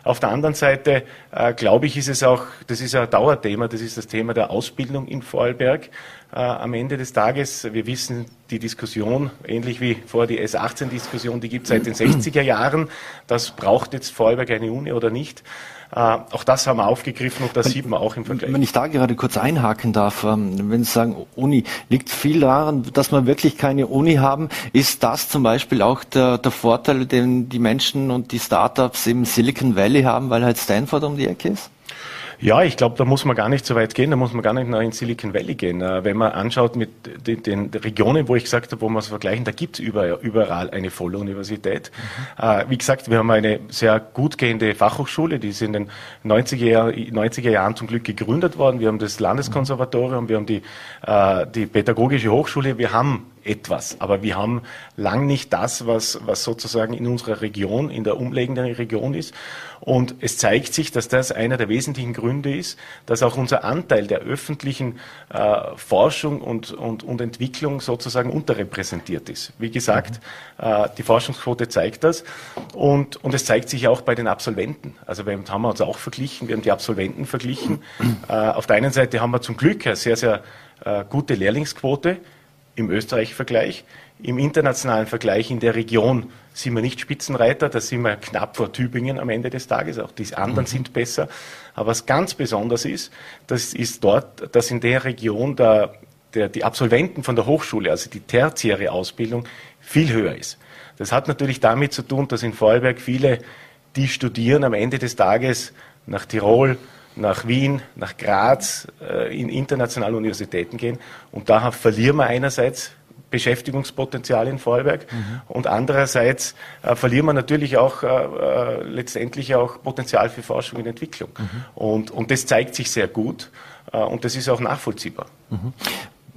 Auf der anderen Seite äh, glaube ich, ist es auch, das ist ein Dauerthema, das ist das Thema der Ausbildung in Vorarlberg. Äh, am Ende des Tages, wir wissen, die Diskussion, ähnlich wie vor die S18-Diskussion, die gibt es seit den 60er Jahren. Das braucht jetzt Vorarlberg eine Uni oder nicht. Äh, auch das haben wir aufgegriffen und das wenn, sieht man auch im Vergleich. Wenn ich da gerade kurz einhaken darf, ähm, wenn Sie sagen Uni, liegt viel daran, dass wir wirklich keine Uni haben. Ist das zum Beispiel auch der, der Vorteil, den die Menschen und die Startups im Silicon Valley haben, weil halt Stanford um die Ecke ist? Ja, ich glaube, da muss man gar nicht so weit gehen, da muss man gar nicht nach in Silicon Valley gehen. Äh, wenn man anschaut mit den, den Regionen, wo ich gesagt habe, wo man es vergleichen, da gibt es überall eine volle Universität. Mhm. Wie gesagt, wir haben eine sehr gut gehende Fachhochschule, die ist in den 90er, Jahr, 90er Jahren zum Glück gegründet worden. Wir haben das Landeskonservatorium, wir haben die, äh, die Pädagogische Hochschule, wir haben etwas. Aber wir haben lang nicht das, was, was sozusagen in unserer Region, in der umliegenden Region ist. Und es zeigt sich, dass das einer der wesentlichen Gründe ist, dass auch unser Anteil der öffentlichen äh, Forschung und, und, und Entwicklung sozusagen unterrepräsentiert ist. Wie gesagt, mhm. äh, die Forschungsquote zeigt das. Und, und es zeigt sich auch bei den Absolventen. Also wir haben uns auch verglichen, wir haben die Absolventen verglichen. Äh, auf der einen Seite haben wir zum Glück eine sehr, sehr äh, gute Lehrlingsquote im Österreich-Vergleich. Im internationalen Vergleich in der Region sind wir nicht Spitzenreiter, da sind wir knapp vor Tübingen am Ende des Tages, auch die anderen mhm. sind besser. Aber was ganz besonders ist, das ist dort, dass in der Region der, der, die Absolventen von der Hochschule, also die tertiäre Ausbildung, viel höher ist. Das hat natürlich damit zu tun, dass in Vorarlberg viele, die studieren, am Ende des Tages nach Tirol, nach Wien, nach Graz, äh, in internationale Universitäten gehen. Und da verlieren wir einerseits Beschäftigungspotenzial in Vorarlberg mhm. und andererseits äh, verlieren wir natürlich auch äh, äh, letztendlich auch Potenzial für Forschung und Entwicklung. Mhm. Und, und das zeigt sich sehr gut äh, und das ist auch nachvollziehbar. Mhm.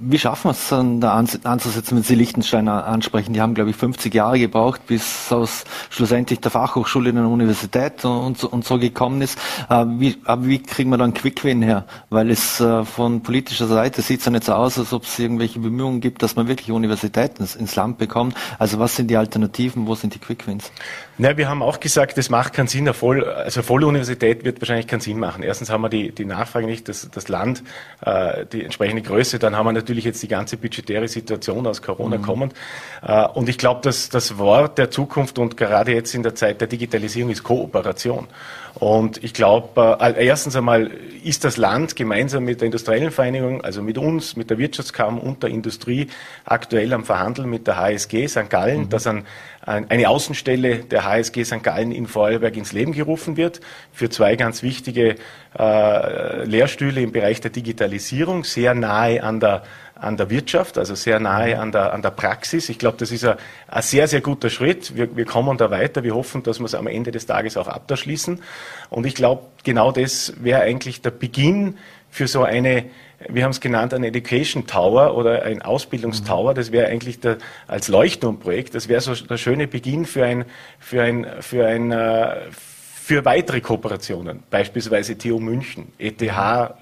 Wie schaffen wir es dann da anzusetzen, wenn Sie Liechtenstein ansprechen? Die haben, glaube ich, 50 Jahre gebraucht, bis aus schlussendlich der Fachhochschule in der Universität und, so, und so gekommen ist. Äh, wie, aber wie kriegen wir dann Quick-Win her? Weil es äh, von politischer Seite sieht es ja nicht so aus, als ob es irgendwelche Bemühungen gibt, dass man wirklich Universitäten ins Land bekommt. Also was sind die Alternativen? Wo sind die Quick-Wins? Ja, wir haben auch gesagt, es macht keinen Sinn. Eine Voll, also volle Universität wird wahrscheinlich keinen Sinn machen. Erstens haben wir die, die Nachfrage nicht, das, das Land, äh, die entsprechende Größe. Dann haben wir natürlich jetzt die ganze budgetäre Situation aus Corona mhm. kommend. Äh, und ich glaube, dass das Wort der Zukunft und gerade jetzt in der Zeit der Digitalisierung ist Kooperation. Und ich glaube, äh, erstens einmal ist das Land gemeinsam mit der industriellen Vereinigung, also mit uns, mit der Wirtschaftskammer und der Industrie aktuell am Verhandeln mit der HSG St. Gallen, mhm. dass ein, eine Außenstelle der HSG St. Gallen in Vorarlberg ins Leben gerufen wird für zwei ganz wichtige äh, Lehrstühle im Bereich der Digitalisierung, sehr nahe an der an der Wirtschaft, also sehr nahe an der, an der Praxis. Ich glaube, das ist ein, ein, sehr, sehr guter Schritt. Wir, wir kommen da weiter. Wir hoffen, dass wir es am Ende des Tages auch abschließen. Und ich glaube, genau das wäre eigentlich der Beginn für so eine, wir haben es genannt, ein Education Tower oder ein Ausbildungstower. Das wäre eigentlich der, als Leuchtturmprojekt, das wäre so der schöne Beginn für ein, für ein, für ein, äh, für weitere Kooperationen, beispielsweise TU München, ETH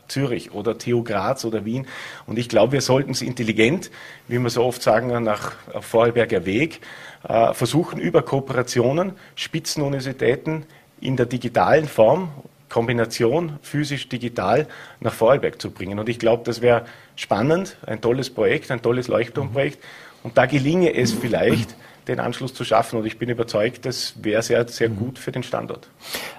Zürich oder TU Graz oder Wien. Und ich glaube, wir sollten es intelligent, wie wir so oft sagen, nach Vorarlberger Weg, äh, versuchen, über Kooperationen Spitzenuniversitäten in der digitalen Form, Kombination physisch-digital nach Vorarlberg zu bringen. Und ich glaube, das wäre spannend, ein tolles Projekt, ein tolles Leuchtturmprojekt. Und da gelinge es vielleicht, den Anschluss zu schaffen. Und ich bin überzeugt, das wäre sehr, sehr mhm. gut für den Standort.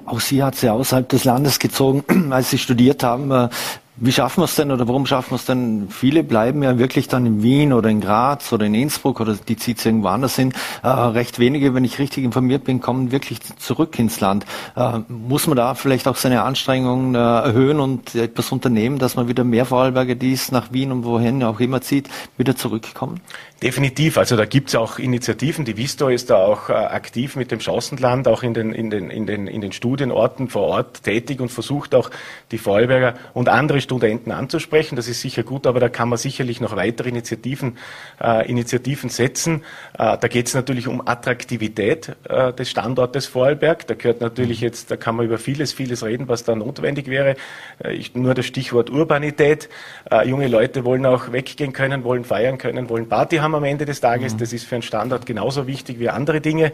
Auch Sie hat sie außerhalb des Landes gezogen, als Sie studiert haben. Wie schaffen wir es denn oder warum schaffen wir es denn? Viele bleiben ja wirklich dann in Wien oder in Graz oder in Innsbruck oder die zieht es irgendwo anders hin. Äh, recht wenige, wenn ich richtig informiert bin, kommen wirklich zurück ins Land. Äh, muss man da vielleicht auch seine Anstrengungen äh, erhöhen und etwas unternehmen, dass man wieder mehr Vorarlberger, die es nach Wien und wohin auch immer zieht, wieder zurückkommen? Definitiv. Also da gibt es auch Initiativen. Die Visto ist da auch äh, aktiv mit dem Chancenland, auch in den, in, den, in, den, in den Studienorten vor Ort tätig und versucht auch die Vorarlberger und andere Studenten anzusprechen. Das ist sicher gut, aber da kann man sicherlich noch weitere Initiativen, äh, Initiativen setzen. Äh, da geht es natürlich um Attraktivität äh, des Standortes Vorarlberg. Da gehört natürlich jetzt, da kann man über vieles, vieles reden, was da notwendig wäre. Äh, ich, nur das Stichwort Urbanität. Äh, junge Leute wollen auch weggehen können, wollen feiern können, wollen Party haben am Ende des Tages. Mhm. Das ist für einen Standort genauso wichtig wie andere Dinge.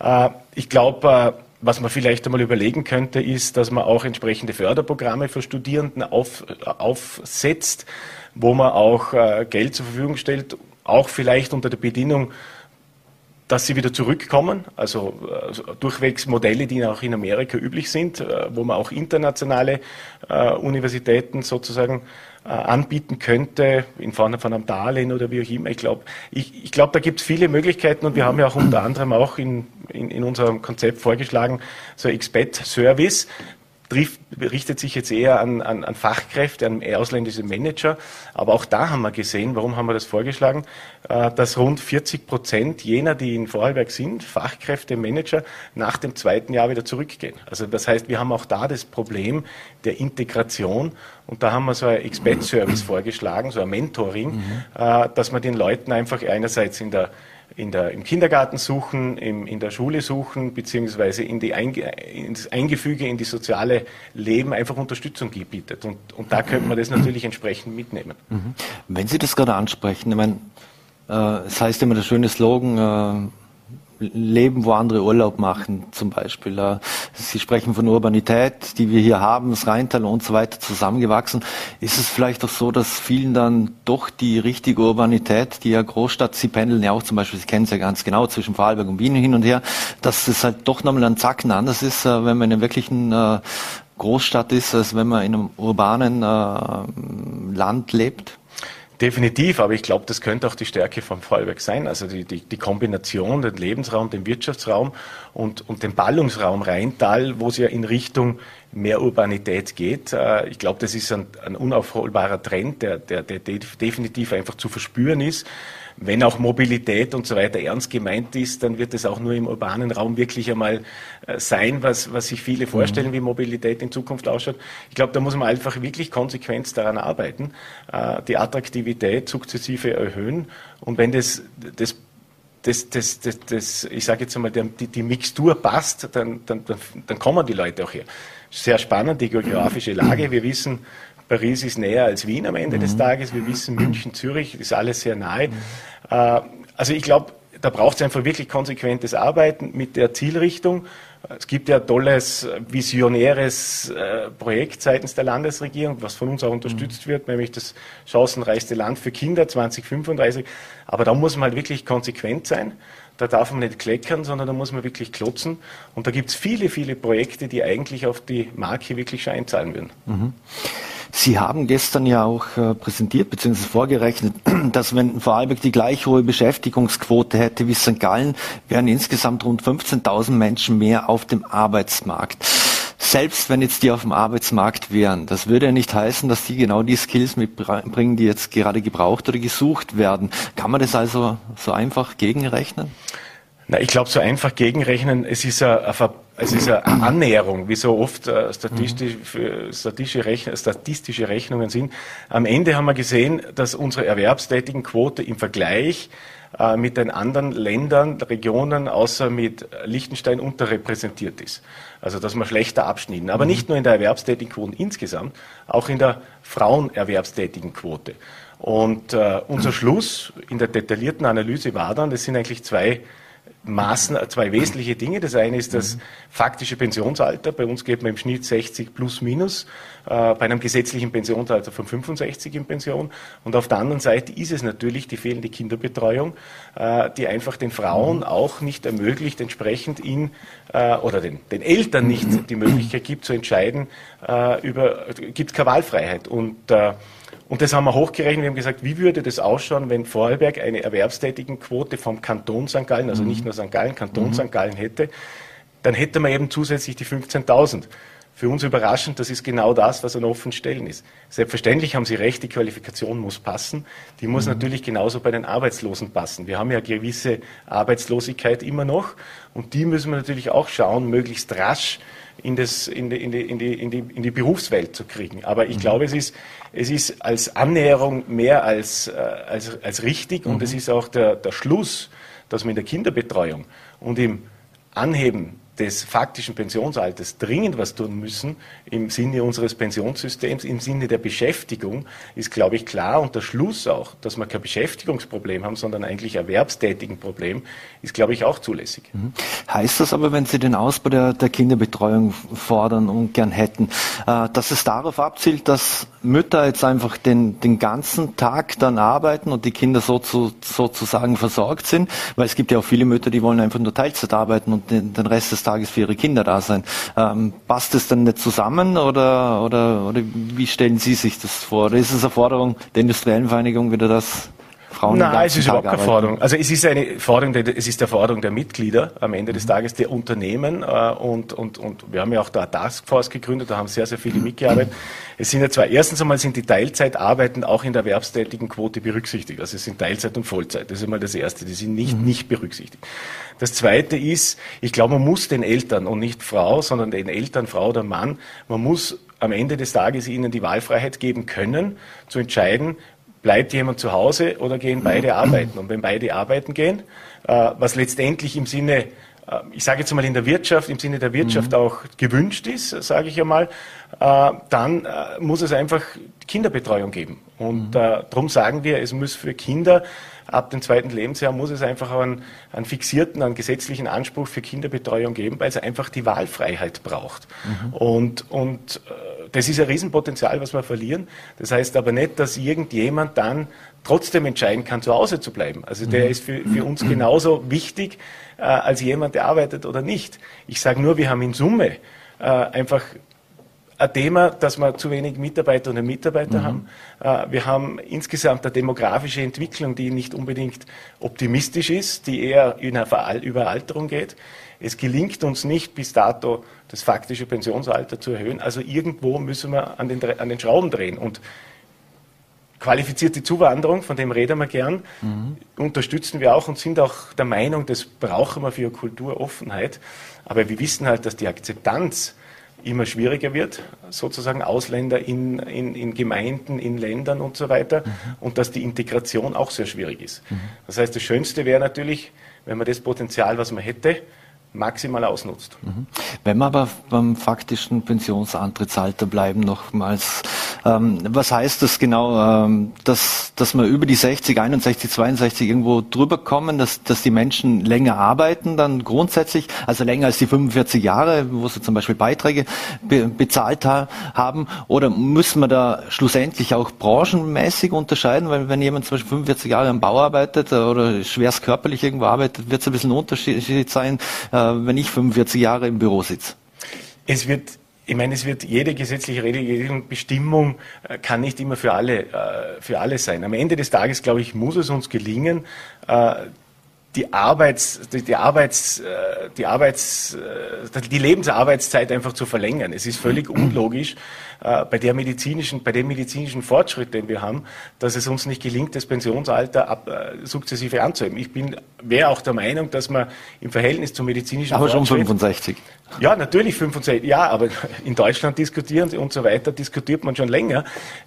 Äh, ich glaube, äh, was man vielleicht einmal überlegen könnte, ist, dass man auch entsprechende Förderprogramme für Studierenden auf, aufsetzt, wo man auch äh, Geld zur Verfügung stellt, auch vielleicht unter der Bedingung, dass sie wieder zurückkommen, also, durchwegs Modelle, die auch in Amerika üblich sind, äh, wo man auch internationale äh, Universitäten sozusagen äh, anbieten könnte, in Form von einem Darlehen oder wie auch immer. Ich glaube, ich, ich glaub, da gibt es viele Möglichkeiten und wir haben ja auch unter anderem auch in, in, in unserem Konzept vorgeschlagen, so Expat-Service, trifft, richtet sich jetzt eher an, an, an Fachkräfte, an ausländische Manager. Aber auch da haben wir gesehen, warum haben wir das vorgeschlagen, äh, dass rund 40 Prozent jener, die in Vorarlberg sind, Fachkräfte, Manager, nach dem zweiten Jahr wieder zurückgehen. Also das heißt, wir haben auch da das Problem der Integration. Und da haben wir so ein Expert-Service vorgeschlagen, so ein Mentoring, mhm. Äh, dass man den Leuten einfach einerseits in der in der, im Kindergarten suchen, im, in der Schule suchen, beziehungsweise in, die Einge, in das Eingefüge, in die soziale Leben einfach Unterstützung bietet. Und, und da könnte man das natürlich entsprechend mitnehmen. Mhm. Wenn Sie das gerade ansprechen, ich meine, äh, es heißt immer der schöne Slogan, äh, leben, wo andere Urlaub machen, zum Beispiel. Sie sprechen von Urbanität, die wir hier haben, das Rheintal und so weiter zusammengewachsen. Ist es vielleicht auch so, dass vielen dann doch die richtige Urbanität, die ja Großstadt, Sie pendeln ja auch zum Beispiel, Sie kennen es ja ganz genau, zwischen Vorarlberg und Wien hin und her, dass es halt doch nochmal ein Zacken anders ist, äh, wenn man in einem wirklichen äh, Großstadt ist, als wenn man in einem urbanen äh, Land lebt? Definitiv, aber ich glaube, das könnte auch die Stärke vom Vorarlberg sein. Also die, die, die Kombination, den Lebensraum, den Wirtschaftsraum und, und den Ballungsraum Rheintal, wo es ja in Richtung mehr Urbanität geht. Äh, ich glaube, das ist ein, ein unaufholbarer Trend, der, der, der definitiv einfach zu verspüren ist wenn auch Mobilität und so weiter ernst gemeint ist, dann wird es auch nur im urbanen Raum wirklich einmal äh, sein, was, was sich viele vorstellen, mhm. wie Mobilität in Zukunft ausschaut. Ich glaube, da muss man einfach wirklich konsequent daran arbeiten, äh, die Attraktivität sukzessive erhöhen. Und wenn das, das das, das, das, das, ich sage jetzt einmal, die, die Mixtur passt, dann, dann, dann kommen die Leute auch her. Sehr spannend, die geografische Lage. Wir wissen, Paris ist näher als Wien am Ende mhm. des Tages. Wir wissen, München, Zürich ist alles sehr nahe. Mhm. Äh, also ich glaube, da braucht es einfach wirklich konsequentes Arbeiten mit der Zielrichtung, Es gibt ja ein tolles, visionäres äh, Projekt seitens der Landesregierung, was von uns auch unterstützt mhm. wird, nämlich das chancenreichste Land für Kinder 2035. Aber da muss man halt wirklich konsequent sein. Da darf man nicht kleckern, sondern da muss man wirklich klotzen. Und da gibt es viele, viele Projekte, die eigentlich auf die Marke wirklich schon einzahlen würden. Mhm. Sie haben gestern ja auch äh, präsentiert bzw. vorgerechnet, dass wenn Vorarlberg die gleich hohe Beschäftigungsquote hätte wie St. Gallen, wären insgesamt rund 15.000 Menschen mehr auf dem Arbeitsmarkt. Selbst wenn jetzt die auf dem Arbeitsmarkt wären, das würde ja nicht heißen, dass die genau die Skills mitbringen, die jetzt gerade gebraucht oder gesucht werden. Kann man das also so einfach gegenrechnen? Na, ich glaube, so einfach gegenrechnen, es ist eine, es ist eine Annäherung, wie so oft äh, statistisch, statistische, Rechn statistische Rechnungen sind. Am Ende haben wir gesehen, dass unsere erwerbstätigen Quote im Vergleich äh, mit den anderen Ländern, Regionen, außer mit Liechtenstein unterrepräsentiert ist. Also dass wir schlechter abschneiden. Aber mhm. nicht nur in der erwerbstätigen Quote insgesamt, auch in der Frauenerwerbstätigen Quote. Und äh, unser Schluss in der detaillierten Analyse war dann, das sind eigentlich zwei Maßen, zwei wesentliche Dinge. Das eine ist das faktische Pensionsalter. Bei uns geht man im Schnitt 60 plus minus, äh, bei einem gesetzlichen Pensionsalter von 65 in Pension. Und auf der anderen Seite ist es natürlich die fehlende Kinderbetreuung, äh, die einfach den Frauen auch nicht ermöglicht, entsprechend in, äh, oder den, den Eltern nicht die Möglichkeit gibt zu entscheiden, äh, über, gibt keine Wahlfreiheit. Und äh, und das haben wir hochgerechnet. Wir haben gesagt, wie würde das ausschauen, wenn Vorarlberg eine Erwerbstätigenquote vom Kanton St. Gallen, also nicht nur St. Gallen, Kanton mhm. St. Gallen hätte, dann hätte man eben zusätzlich die 15.000. Für uns überraschend, das ist genau das, was an offenen Stellen ist. Selbstverständlich haben Sie recht, die Qualifikation muss passen. Die muss mhm. natürlich genauso bei den Arbeitslosen passen. Wir haben ja gewisse Arbeitslosigkeit immer noch und die müssen wir natürlich auch schauen, möglichst rasch in, das, in, die, in, die, in, die, in, die, in die Berufswelt zu kriegen. Aber ich mhm. glaube, es ist, es ist als Annäherung mehr als, äh, als, als richtig mhm. und es ist auch der, der Schluss, dass man in der Kinderbetreuung und im Anheben des faktischen Pensionsalters dringend was tun müssen im Sinne unseres Pensionssystems, im Sinne der Beschäftigung, ist, glaube ich, klar. Und der Schluss auch, dass wir kein Beschäftigungsproblem haben, sondern eigentlich erwerbstätigen Problem, ist, glaube ich, auch zulässig. Mhm. Heißt das aber, wenn Sie den Ausbau der, der Kinderbetreuung fordern und gern hätten, äh, dass es darauf abzielt, dass Mütter jetzt einfach den, den ganzen Tag dann arbeiten und die Kinder so zu, sozusagen versorgt sind? Weil es gibt ja auch viele Mütter, die wollen einfach nur Teilzeit arbeiten und den, den Rest des Tages für ihre Kinder da sein. Ähm, passt es dann nicht zusammen oder, oder, oder wie stellen Sie sich das vor? Oder ist es eine Forderung der industriellen Vereinigung wieder das? Frauen Nein, es ist überhaupt keine Forderung. Also es ist eine Forderung, es ist der Forderung der Mitglieder am Ende des mhm. Tages, der Unternehmen äh, und, und, und wir haben ja auch da eine Taskforce gegründet, da haben sehr, sehr viele mitgearbeitet. Es sind ja zwar, erstens einmal sind die Teilzeitarbeiten auch in der erwerbstätigen Quote berücksichtigt. Also es sind Teilzeit und Vollzeit. Das ist einmal das Erste. Die sind nicht, mhm. nicht berücksichtigt. Das Zweite ist, ich glaube, man muss den Eltern und nicht Frau, sondern den Eltern, Frau oder Mann, man muss am Ende des Tages ihnen die Wahlfreiheit geben können, zu entscheiden, bleibt jemand zu Hause oder gehen beide arbeiten? Und wenn beide arbeiten gehen, äh, was letztendlich im Sinne, äh, ich sage jetzt mal in der Wirtschaft, im Sinne der Wirtschaft mhm. auch gewünscht ist, sage ich einmal, äh, dann muss es einfach Kinderbetreuung geben. Und mhm. darum sagen wir, es muss für Kinder ab dem zweiten Lebensjahr muss es einfach einen, einen fixierten, einen gesetzlichen Anspruch für Kinderbetreuung geben, weil es einfach die Wahlfreiheit braucht. Mhm. Und, und das ist ein Riesenpotenzial, was wir verlieren. Das heißt aber nicht, dass irgendjemand dann trotzdem entscheiden kann, zu Hause zu bleiben. Also der mhm. ist für, für uns genauso wichtig äh, als jemand, der arbeitet oder nicht. Ich sage nur, wir haben in Summe äh, einfach ein Thema, dass wir zu wenig Mitarbeiterinnen und Mitarbeiter mhm. haben. Äh, wir haben insgesamt eine demografische Entwicklung, die nicht unbedingt optimistisch ist, die eher in eine Überalterung geht. Es gelingt uns nicht bis dato, das faktische Pensionsalter zu erhöhen. Also irgendwo müssen wir an den, an den Schrauben drehen. Und qualifizierte Zuwanderung, von dem reden wir gern, mhm. unterstützen wir auch und sind auch der Meinung, das brauchen wir für Kulturoffenheit. Aber wir wissen halt, dass die Akzeptanz immer schwieriger wird, sozusagen Ausländer in, in, in Gemeinden, in Ländern und so weiter, mhm. und dass die Integration auch sehr schwierig ist. Mhm. Das heißt, das Schönste wäre natürlich, wenn man das Potenzial, was man hätte, maximal ausnutzt. Mhm. Wenn wir aber beim faktischen Pensionsantrittsalter bleiben, nochmals Ähm, was heißt das genau, ähm, dass, dass wir über die 60, 61, 62 irgendwo drüber kommen, dass, dass die Menschen länger arbeiten dann grundsätzlich, also länger als die 45 Jahre, wo sie zum Beispiel Beiträge be bezahlt ha haben? Oder müssen wir da schlussendlich auch branchenmäßig unterscheiden? Weil wenn jemand zum Beispiel 45 Jahre am Bau arbeitet oder schwerst körperlich irgendwo arbeitet, wird es ein bisschen ein Unterschied sein, äh, wenn ich 45 Jahre im Büro sitze. Es wird ich meine, es wird jede gesetzliche Regelung, Bestimmung äh, kann nicht immer für alle, äh, für alle sein. Am Ende des Tages, glaube ich, muss es uns gelingen, äh, die Arbeits, die, die Arbeits, äh, die Arbeits, äh, die Lebensarbeitszeit einfach zu verlängern. Es ist völlig unlogisch äh, bei der medizinischen, bei dem medizinischen Fortschritt, den wir haben, dass es uns nicht gelingt, das Pensionsalter ab, sukzessive anzuheben. Ich bin, wäre auch der Meinung, dass man im Verhältnis zum medizinischen aber Fortschritt. Aber schon 65. Ja, natürlich 65. Ja, aber in Deutschland diskutieren und so weiter, diskutiert man schon länger.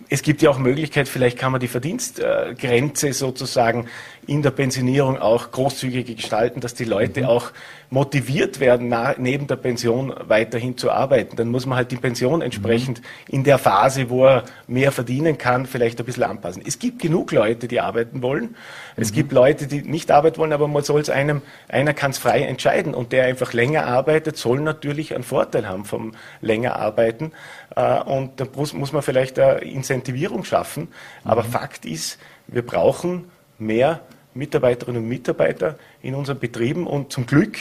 Es gibt ja auch Möglichkeit, vielleicht kann man die Verdienstgrenze sozusagen in der Pensionierung auch großzügig gestalten, dass die Leute mhm. auch motiviert werden, nach, neben der Pension weiterhin zu arbeiten. Dann muss man halt die Pension entsprechend mhm. in der Phase, wo er mehr verdienen kann, vielleicht ein bisschen anpassen. Es gibt genug Leute, die arbeiten wollen. Es mhm. gibt Leute, die nicht arbeiten wollen, aber man soll es einem, einer kann es frei entscheiden und der einfach länger arbeitet, soll natürlich einen Vorteil haben vom länger arbeiten. Äh, und da muss man vielleicht eine Incentivierung schaffen. Aber mhm. Fakt ist, wir brauchen mehr Mitarbeiterinnen und Mitarbeiter in unseren Betrieben und zum Glück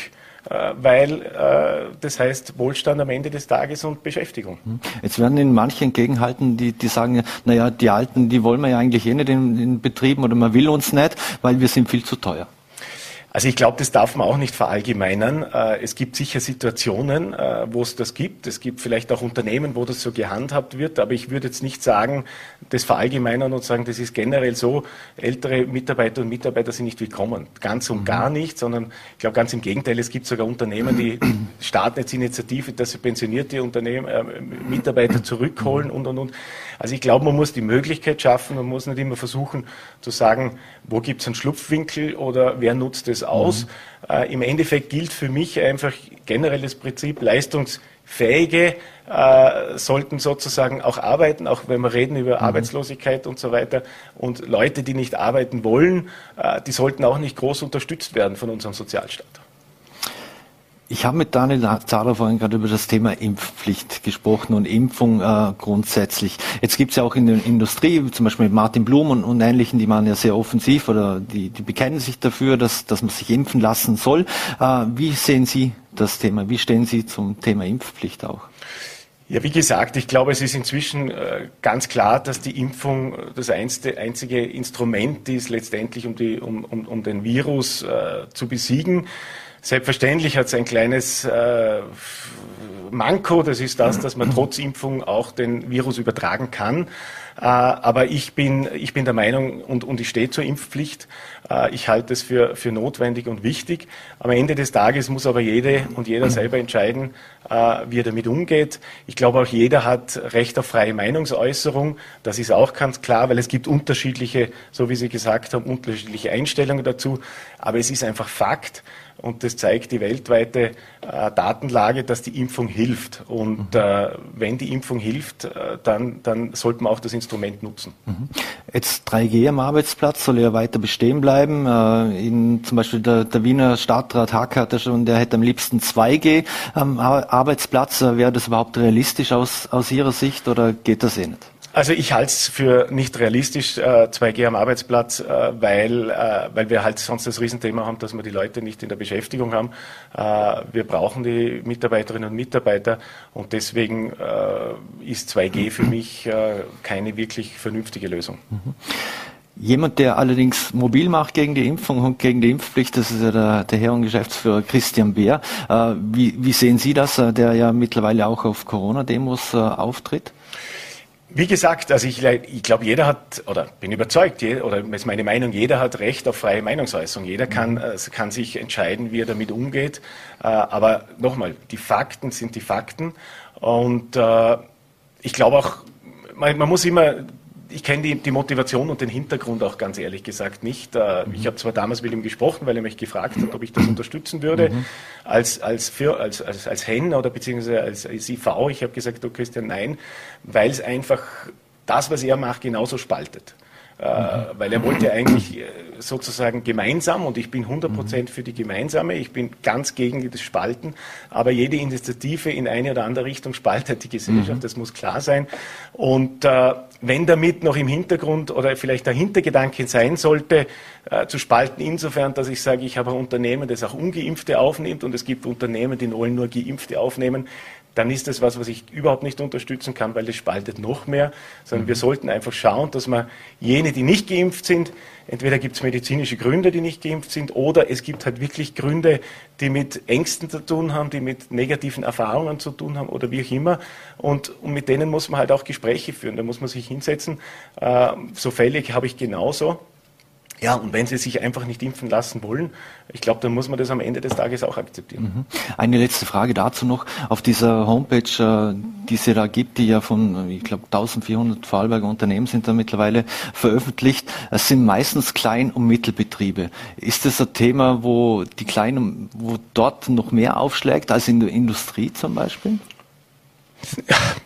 äh, weil äh, das heißt Wohlstand am Ende des Tages und Beschäftigung. Hm. Jetzt werden Ihnen manche entgegenhalten, die, die sagen, naja, die Alten, die wollen wir ja eigentlich eh nicht in, in Betrieben oder man will uns nicht, weil wir sind viel zu teuer. Also ich glaube, das darf man auch nicht verallgemeinern. Äh, es gibt sicher Situationen, äh, wo es das gibt. Es gibt vielleicht auch Unternehmen, wo das so gehandhabt wird. Aber ich würde jetzt nicht sagen, das verallgemeinern und sagen, das ist generell so. Ältere Mitarbeiter und Mitarbeiter sind nicht willkommen. Ganz und gar mhm. nicht, sondern ich glaube ganz im Gegenteil. Es gibt sogar Unternehmen, die starten jetzt Initiative, dass sie pensionierte Unternehmen, äh, Mitarbeiter zurückholen und, und, und. Also ich glaube, man muss die Möglichkeit schaffen. Man muss nicht immer versuchen zu sagen, wo gibt es einen Schlupfwinkel oder wer nutzt es aus. Mhm. Äh, Im Endeffekt gilt für mich einfach generell das Prinzip, leistungsfähige äh, sollten sozusagen auch arbeiten, auch wenn wir reden über mhm. Arbeitslosigkeit und so weiter. Und Leute, die nicht arbeiten wollen, äh, die sollten auch nicht groß unterstützt werden von unserem Sozialstaat. Ich habe mit Daniel Zahler vorhin gerade über das Thema Impfpflicht gesprochen und Impfung äh, grundsätzlich. Jetzt gibt es ja auch in der Industrie, zum Beispiel mit Martin Blum und, und Ähnlichen, die waren ja sehr offensiv oder die, die bekennen sich dafür, dass, dass man sich impfen lassen soll. Äh, wie sehen Sie das Thema? Wie stehen Sie zum Thema Impfpflicht auch? Ja, wie gesagt, ich glaube, es ist inzwischen äh, ganz klar, dass die Impfung das einzige, Instrument ist, letztendlich um, die, um, um, um den Virus äh, zu besiegen. Selbstverständlich hat es ein kleines äh, Manko, das ist das, dass man trotz Impfung auch den Virus übertragen kann. Äh, aber ich bin, ich bin der Meinung und, und ich stehe zur Impfpflicht. Äh, ich halte es für, für notwendig und wichtig. Am Ende des Tages muss aber jede und jeder selber entscheiden, äh, wie er damit umgeht. Ich glaube, auch jeder hat Recht auf freie Meinungsäußerung. Das ist auch ganz klar, weil es gibt unterschiedliche, so wie Sie gesagt haben, unterschiedliche Einstellungen dazu. Aber es ist einfach Fakt, und das zeigt die weltweite äh, Datenlage, dass die Impfung hilft. Und mhm. äh, wenn die Impfung hilft, äh, dann, dann sollte man auch das Instrument nutzen. Mhm. Jetzt 3G am Arbeitsplatz soll ja weiter bestehen bleiben. Äh, in, zum Beispiel der, der Wiener Stadtrat Hack hatte schon, der hätte am liebsten 2G am Arbeitsplatz. Äh, wäre das überhaupt realistisch aus, aus Ihrer Sicht oder geht das eh nicht? Also ich halte es für nicht realistisch, äh, 2G am Arbeitsplatz, äh, weil, äh, weil wir halt sonst das Riesenthema haben, dass wir die Leute nicht in der Beschäftigung haben. Äh, wir brauchen die Mitarbeiterinnen und Mitarbeiter und deswegen äh, ist 2G für mich äh, keine wirklich vernünftige Lösung. Mhm. Jemand, der allerdings mobil macht gegen die Impfung und gegen die Impfpflicht, das ist ja der, der Herr und Geschäftsführer Christian Beer. Wie, wie sehen Sie das, der ja mittlerweile auch auf Corona-Demos auftritt? Wie gesagt, also ich, ich glaube, jeder hat, oder bin überzeugt, oder ist meine Meinung, jeder hat Recht auf freie Meinungsäußerung. Jeder kann, äh, kann sich entscheiden, wie er damit umgeht. Äh, aber nochmal, die Fakten sind die Fakten. Und äh, ich glaube auch, man, man muss immer ich kenne die, die, Motivation und den Hintergrund auch ganz ehrlich gesagt nicht. Äh, mhm. Ich habe zwar damals mit ihm gesprochen, weil er mich gefragt hat, ob ich das unterstützen würde, mhm. als, als, für, als, als, als Hen oder beziehungsweise als, als IV. Ich habe gesagt, du Christian, nein, weil es einfach das, was er macht, genauso spaltet. Äh, weil er wollte eigentlich äh, sozusagen gemeinsam und ich bin 100 Prozent für die gemeinsame, ich bin ganz gegen das Spalten, aber jede Initiative in eine oder andere Richtung spaltet die Gesellschaft, mhm. das muss klar sein. Und äh, wenn damit noch im Hintergrund oder vielleicht der Hintergedanke sein sollte, äh, zu spalten insofern, dass ich sage, ich habe ein Unternehmen, das auch Ungeimpfte aufnimmt und es gibt Unternehmen, die wollen nur Geimpfte aufnehmen, dann ist das was, was ich überhaupt nicht unterstützen kann, weil es spaltet noch mehr, sondern mhm. wir sollten einfach schauen, dass man jene, die nicht geimpft sind, entweder gibt es medizinische Gründe, die nicht geimpft sind, oder es gibt halt wirklich Gründe, die mit Ängsten zu tun haben, die mit negativen Erfahrungen zu tun haben oder wie auch immer. Und, und mit denen muss man halt auch Gespräche führen. Da muss man sich hinsetzen. Äh, so Fälle habe ich genauso. Ja, und wenn sie sich einfach nicht impfen lassen wollen, ich glaube, dann muss man das am Ende des Tages auch akzeptieren. Mhm. Eine letzte Frage dazu noch. Auf dieser Homepage, äh, die es da gibt, die ja von, ich glaube, 1400 Vorarlberger Unternehmen sind da mittlerweile veröffentlicht, es sind meistens Klein- und Mittelbetriebe. Ist das ein Thema, wo die Kleinen, wo dort noch mehr aufschlägt als in der Industrie zum Beispiel?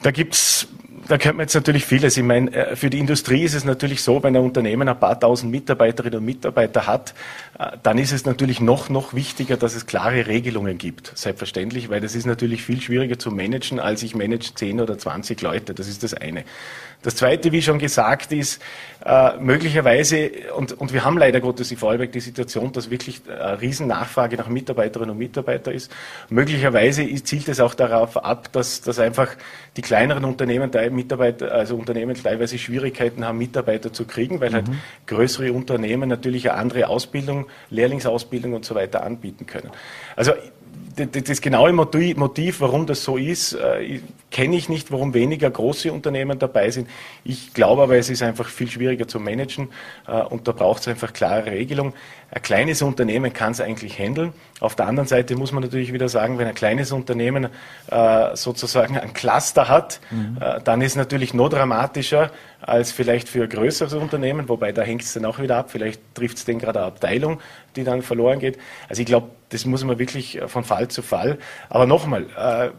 Da gibt's da könnte man jetzt natürlich vieles. Ich meine, äh, für die Industrie ist es natürlich so, wenn ein Unternehmen ein paar tausend Mitarbeiterinnen und Mitarbeiter hat, äh, dann ist es natürlich noch, noch wichtiger, dass es klare Regelungen gibt. Selbstverständlich, weil das ist natürlich viel schwieriger zu managen, als ich manage 10 oder 20 Leute. Das ist das eine. Das zweite, wie schon gesagt, ist, äh, möglicherweise, und, und wir haben leider Gottes in Vorarlberg die Situation, dass wirklich eine Riesennachfrage nach Mitarbeiterinnen und Mitarbeitern ist. Möglicherweise zielt es auch darauf ab, dass, dass einfach die kleineren Unternehmen, Mitarbeiter, also Unternehmen teilweise Schwierigkeiten haben, Mitarbeiter zu kriegen, weil halt mhm. halt größere Unternehmen natürlich eine andere Ausbildung, Lehrlingsausbildung und so weiter anbieten können. Also das genaue Motiv, warum das so ist, äh, kenne ich nicht, warum weniger große Unternehmen dabei sind. Ich glaube aber, es ist einfach viel schwieriger zu managen äh, und da braucht es einfach klare Regelung. Ein kleines Unternehmen kann es eigentlich handeln. Auf der anderen Seite muss man natürlich wieder sagen, wenn ein kleines Unternehmen äh, sozusagen ein Cluster hat, mhm. dann ist es natürlich noch dramatischer als vielleicht für ein größeres Unternehmen, wobei da hängt es dann auch wieder ab. Vielleicht trifft es den gerade eine Abteilung, die dann verloren geht. Also ich glaube, das muss man wirklich von Fall zu Fall. Aber nochmal, äh,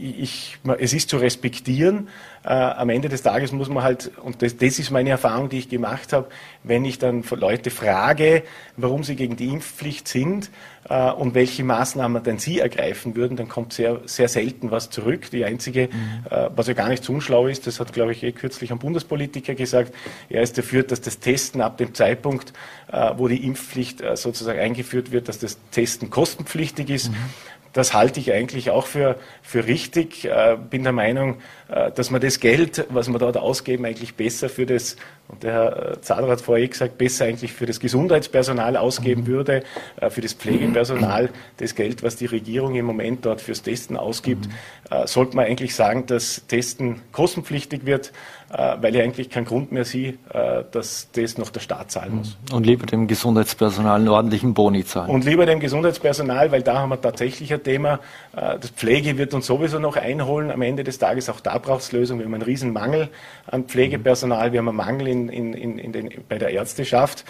ich, es ist zu respektieren. Äh, am Ende des Tages muss man halt, und das, das ist meine Erfahrung, die ich gemacht habe, wenn ich dann Leute frage, warum sie gegen die Impfpflicht sind äh, und welche Maßnahmen denn sie ergreifen würden, dann kommt sehr, sehr selten was zurück. Die einzige, mhm. äh, was ja gar nicht so unschlau ist, das hat, glaube ich, eh kürzlich ein Bundespolitiker gesagt, er ist dafür, dass das Testen ab dem Zeitpunkt, äh, wo die Impfpflicht äh, sozusagen eingeführt wird, dass das Testen kostenpflichtig ist. Mhm. Das halte ich eigentlich auch für, für richtig. Äh, bin der Meinung, äh, dass man das Geld, was wir dort ausgeben, eigentlich besser für das, und der Herr äh, Zadler hat vorher eh gesagt, besser eigentlich für das Gesundheitspersonal ausgeben würde, äh, für das Pflegepersonal. Das Geld, was die Regierung im Moment dort fürs Testen ausgibt, mhm. sollte man eigentlich sagen, dass Testen kostenpflichtig wird, weil ich eigentlich keinen Grund mehr sehe, dass das noch der Staat zahlen muss. Und lieber dem Gesundheitspersonal einen ordentlichen Boni zahlen. Und lieber dem Gesundheitspersonal, weil da haben wir tatsächlich ein Thema. Das Pflege wird uns sowieso noch einholen am Ende des Tages. Auch da Abrauchslösung. Wir haben einen riesen Mangel an Pflegepersonal. Wir haben einen Mangel in, in, in, den, bei der Ärzteschaft.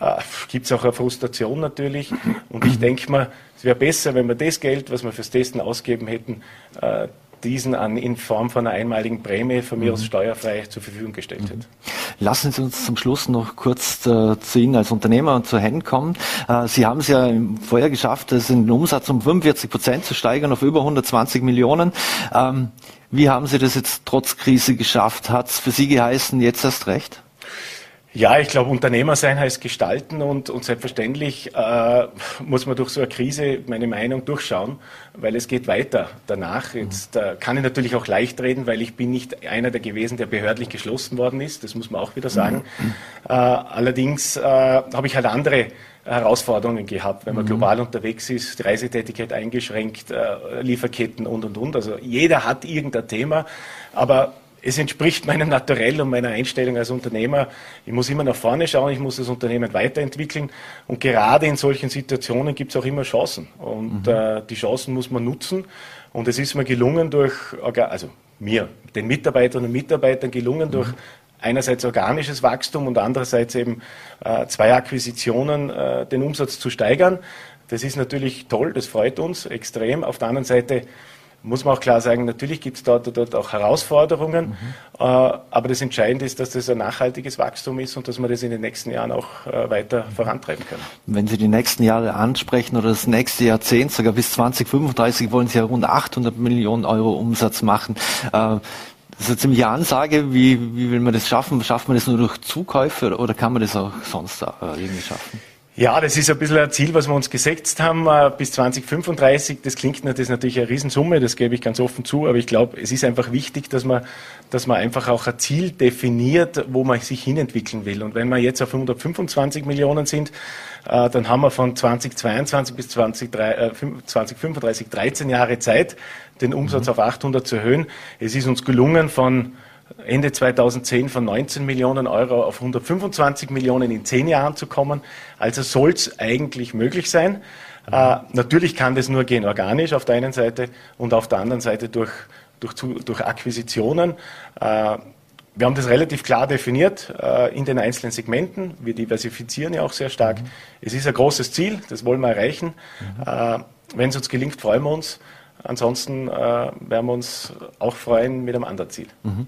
Äh, Gibt es auch eine Frustration natürlich. Und ich denke mal, es wäre besser, wenn wir das Geld, was wir fürs Testen ausgeben hätten, äh, diesen an, in Form von einer einmaligen Prämie von mir aus mhm. steuerfrei zur Verfügung gestellt mhm. hätte. Lassen Sie uns zum Schluss noch kurz äh, zu Ihnen als Unternehmer und zu Hen kommen. Äh, Sie haben es ja vorher geschafft, den Umsatz um 45 Prozent zu steigern auf über 120 Millionen. Ähm, wie haben Sie das jetzt trotz Krise geschafft? Hat es für Sie geheißen, jetzt erst recht? Ja, ich glaube, Unternehmer sein heißt gestalten und, und selbstverständlich äh, muss man durch so eine Krise meine Meinung durchschauen, weil es geht weiter danach. Jetzt äh, kann ich natürlich auch leicht reden, weil ich bin nicht einer der gewesen, der behördlich geschlossen worden ist. Das muss man auch wieder sagen. Äh, allerdings äh, habe ich halt andere Herausforderungen gehabt, wenn man mhm. global unterwegs ist, die Reisetätigkeit eingeschränkt, äh, Lieferketten und und und. Also jeder hat irgendein Thema, aber es entspricht meinem Naturell und meiner Einstellung als Unternehmer. Ich muss immer nach vorne schauen, ich muss das Unternehmen weiterentwickeln. Und gerade in solchen Situationen gibt es auch immer Chancen. Und mhm. äh, die Chancen muss man nutzen. Und es ist mir gelungen durch, also mir, den Mitarbeiterinnen und Mitarbeitern gelungen durch mhm. einerseits organisches Wachstum und andererseits eben äh, zwei Akquisitionen äh, den Umsatz zu steigern. Das ist natürlich toll, das freut uns extrem. Auf der anderen Seite muss man auch klar sagen, natürlich gibt es dort, dort auch Herausforderungen, mhm. äh, aber das Entscheidende ist, dass das ein nachhaltiges Wachstum ist und dass wir das in den nächsten Jahren auch äh, weiter vorantreiben können. Wenn Sie die nächsten Jahre ansprechen oder das nächste Jahrzehnt, sogar bis 2035 wollen Sie ja rund 800 Millionen Euro Umsatz machen. Äh, das ist eine ziemliche Ansage. Wie, wie will man das schaffen? Schafft man das nur durch Zukäufe oder kann man das auch sonst äh, irgendwie schaffen? Ja, das ist ein bisschen ein Ziel, was wir uns gesetzt haben äh, bis 2035. Das klingt das ist natürlich eine Riesensumme, das gebe ich ganz offen zu, aber ich glaube, es ist einfach wichtig, dass man, dass man einfach auch ein Ziel definiert, wo man sich hinentwickeln will. Und wenn wir jetzt auf 125 Millionen sind, äh, dann haben wir von 2022 bis 2035 13 Jahre Zeit, den Umsatz mhm. auf 800 zu erhöhen. Es ist uns gelungen, von Ende 2010 von 19 Millionen Euro auf 125 Millionen in zehn Jahren zu kommen. Also soll es eigentlich möglich sein. Äh, natürlich kann das nur gehen organisch auf der einen Seite und auf der anderen Seite durch, durch, durch Akquisitionen. Äh, wir haben das relativ klar definiert äh, in den einzelnen Segmenten. Wir diversifizieren ja auch sehr stark. Mhm. Es ist ein großes Ziel, das wollen wir erreichen. Mhm. Äh, Wenn es uns gelingt, freuen wir uns. Ansonsten äh, werden wir uns auch freuen mit einem anderen Ziel. Mhm.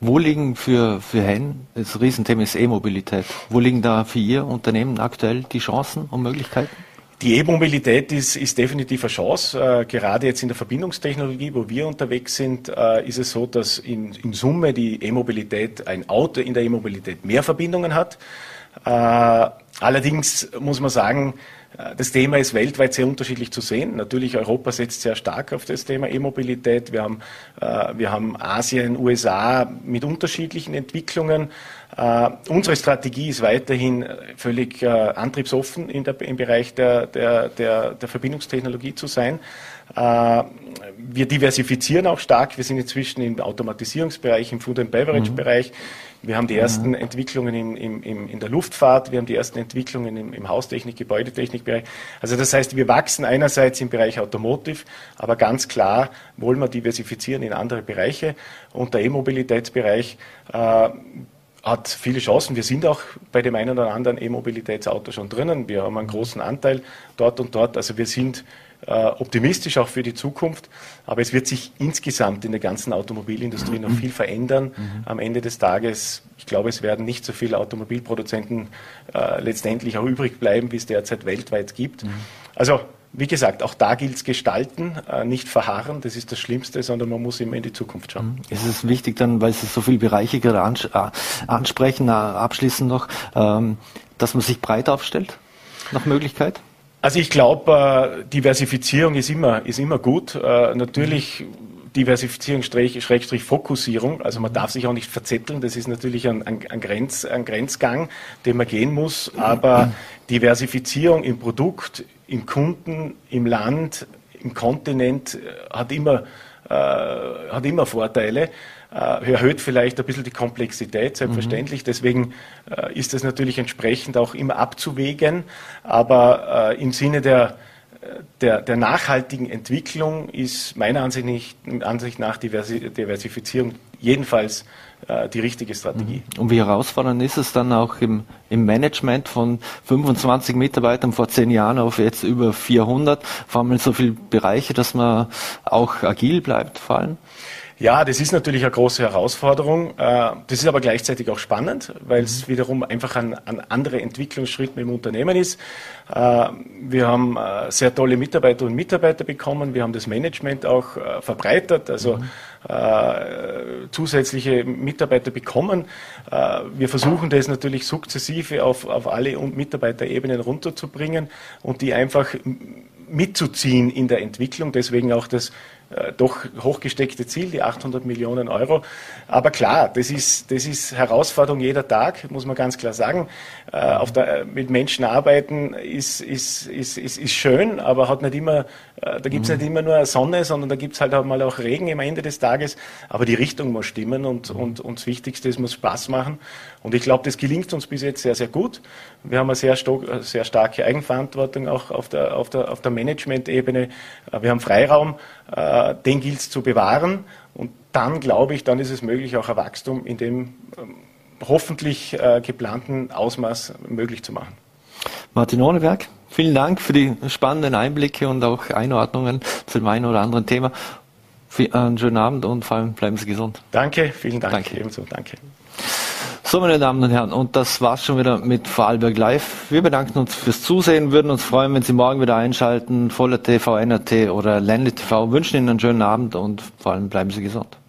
Wo liegen für, für Hen, das Riesenthema ist E-Mobilität, wo liegen da für Ihr Unternehmen aktuell die Chancen und Möglichkeiten? Die E-Mobilität ist, ist definitiv eine Chance. Äh, gerade jetzt in der Verbindungstechnologie, wo wir unterwegs sind, äh, ist es so, dass in, in Summe die E-Mobilität, ein Auto in der E-Mobilität mehr Verbindungen hat. Äh, allerdings muss man sagen, das Thema ist weltweit sehr unterschiedlich zu sehen. Natürlich, Europa setzt sehr stark auf das Thema E-Mobilität. Wir haben, äh, wir haben Asien, USA mit unterschiedlichen Entwicklungen. Uh, unsere Strategie ist weiterhin völlig antriebsoffen in der, im Bereich der, der, der, der Verbindungstechnologie zu sein. Uh, wir diversifizieren auch stark. Wir sind inzwischen im Automatisierungsbereich, im Food and Beverage mhm. Bereich. Wir haben die ersten mhm. Entwicklungen im, im, im, in der Luftfahrt, wir haben die ersten Entwicklungen im, im Haustechnik, Gebäudetechnikbereich. Also das heißt, wir wachsen einerseits im Bereich Automotive, aber ganz klar wollen wir diversifizieren in andere Bereiche. Und der E-Mobilitätsbereich äh, hat viele Chancen. Wir sind auch bei dem einen oder anderen E-Mobilitätsauto schon drinnen. Wir haben einen großen Anteil dort und dort. Also wir sind äh, optimistisch auch für die Zukunft. Aber es wird sich insgesamt in der ganzen Automobilindustrie noch viel verändern. Mhm. Am Ende des Tages, ich glaube, es werden nicht so viele Automobilproduzenten äh, letztendlich auch übrig bleiben, wie es derzeit weltweit gibt. Mhm. Also wie gesagt, auch da gilt es gestalten, äh, nicht verharren, das ist das Schlimmste, sondern man muss immer in die Zukunft schauen. Mhm. Es ist wichtig dann, weil Sie so viele Bereiche gerade ans äh, ansprechen, äh, abschließend noch, ähm, dass man sich breit aufstellt, nach Möglichkeit? Also ich glaube, Diversifizierung ist immer, ist immer gut. Natürlich Diversifizierung, Schrägstrich Fokussierung. Also man darf sich auch nicht verzetteln. Das ist natürlich ein, ein, ein, Grenz, ein Grenzgang, den man gehen muss. Aber Diversifizierung im Produkt, im Kunden, im Land, im Kontinent äh, hat immer, äh, hat immer Vorteile. Äh, erhöht vielleicht ein bisschen die Komplexität, selbstverständlich. Mhm. Deswegen äh, ist das natürlich entsprechend auch immer abzuwägen. Aber äh, im Sinne der, der, der, nachhaltigen Entwicklung ist meiner Ansicht, nicht, Ansicht nach Diversifizierung jedenfalls die richtige Strategie. Mhm. Und wie herausfordernd ist es dann auch im, im Management von 25 Mitarbeitern vor zehn Jahren auf jetzt über 400, vor allem in so viele Bereiche, dass man auch agil bleibt vor allem? Ja, das ist natürlich eine große Herausforderung. Äh, das ist aber gleichzeitig auch spannend, weil es mhm. wiederum einfach ein, ein anderer Entwicklungsschritt mit dem Unternehmen ist. Äh, wir haben äh, sehr tolle Mitarbeiter und Mitarbeiter bekommen. Wir haben das Management auch verbreitert, also mhm. zusätzliche Mitarbeiter bekommen. Wir versuchen das natürlich sukzessive auf, auf alle Mitarbeiterebenen runterzubringen und die einfach mitzuziehen in der Entwicklung. Deswegen auch das doch hochgesteckte Ziel, die 800 Millionen Euro. Aber klar, das ist, das ist Herausforderung jeder Tag, muss man ganz klar sagen. Äh, auf der, mit Menschen arbeiten ist, ist, ist, ist, ist schön, aber hat nicht immer, äh, da gibt es mhm. nicht immer nur Sonne, sondern da gibt es halt auch mal auch Regen am Ende des Tages. Aber die Richtung muss stimmen und, und, und das Wichtigste, es muss Spaß machen. Und ich glaube, das gelingt uns bis jetzt sehr, sehr gut. Wir haben eine sehr, sehr starke Eigenverantwortung auch auf der, auf der, auf der Management-Ebene. Wir haben Freiraum äh, den gilt es zu bewahren. Und dann glaube ich, dann ist es möglich, auch ein Wachstum in dem ähm, hoffentlich äh, geplanten Ausmaß möglich zu machen. Martin Ohneberg, vielen Dank für die spannenden Einblicke und auch Einordnungen zu dem einen oder anderen Thema. Einen schönen Abend und vor allem bleiben Sie gesund. Danke, vielen Dank. Danke. Ebenso, danke. So, meine Damen und Herren, und das war's schon wieder mit Vorarlberg Live. Wir bedanken uns fürs Zusehen, würden uns freuen, wenn Sie morgen wieder einschalten, Voller TV, NRT oder Ländle TV. Wünschen Ihnen einen schönen Abend und vor allem bleiben Sie gesund.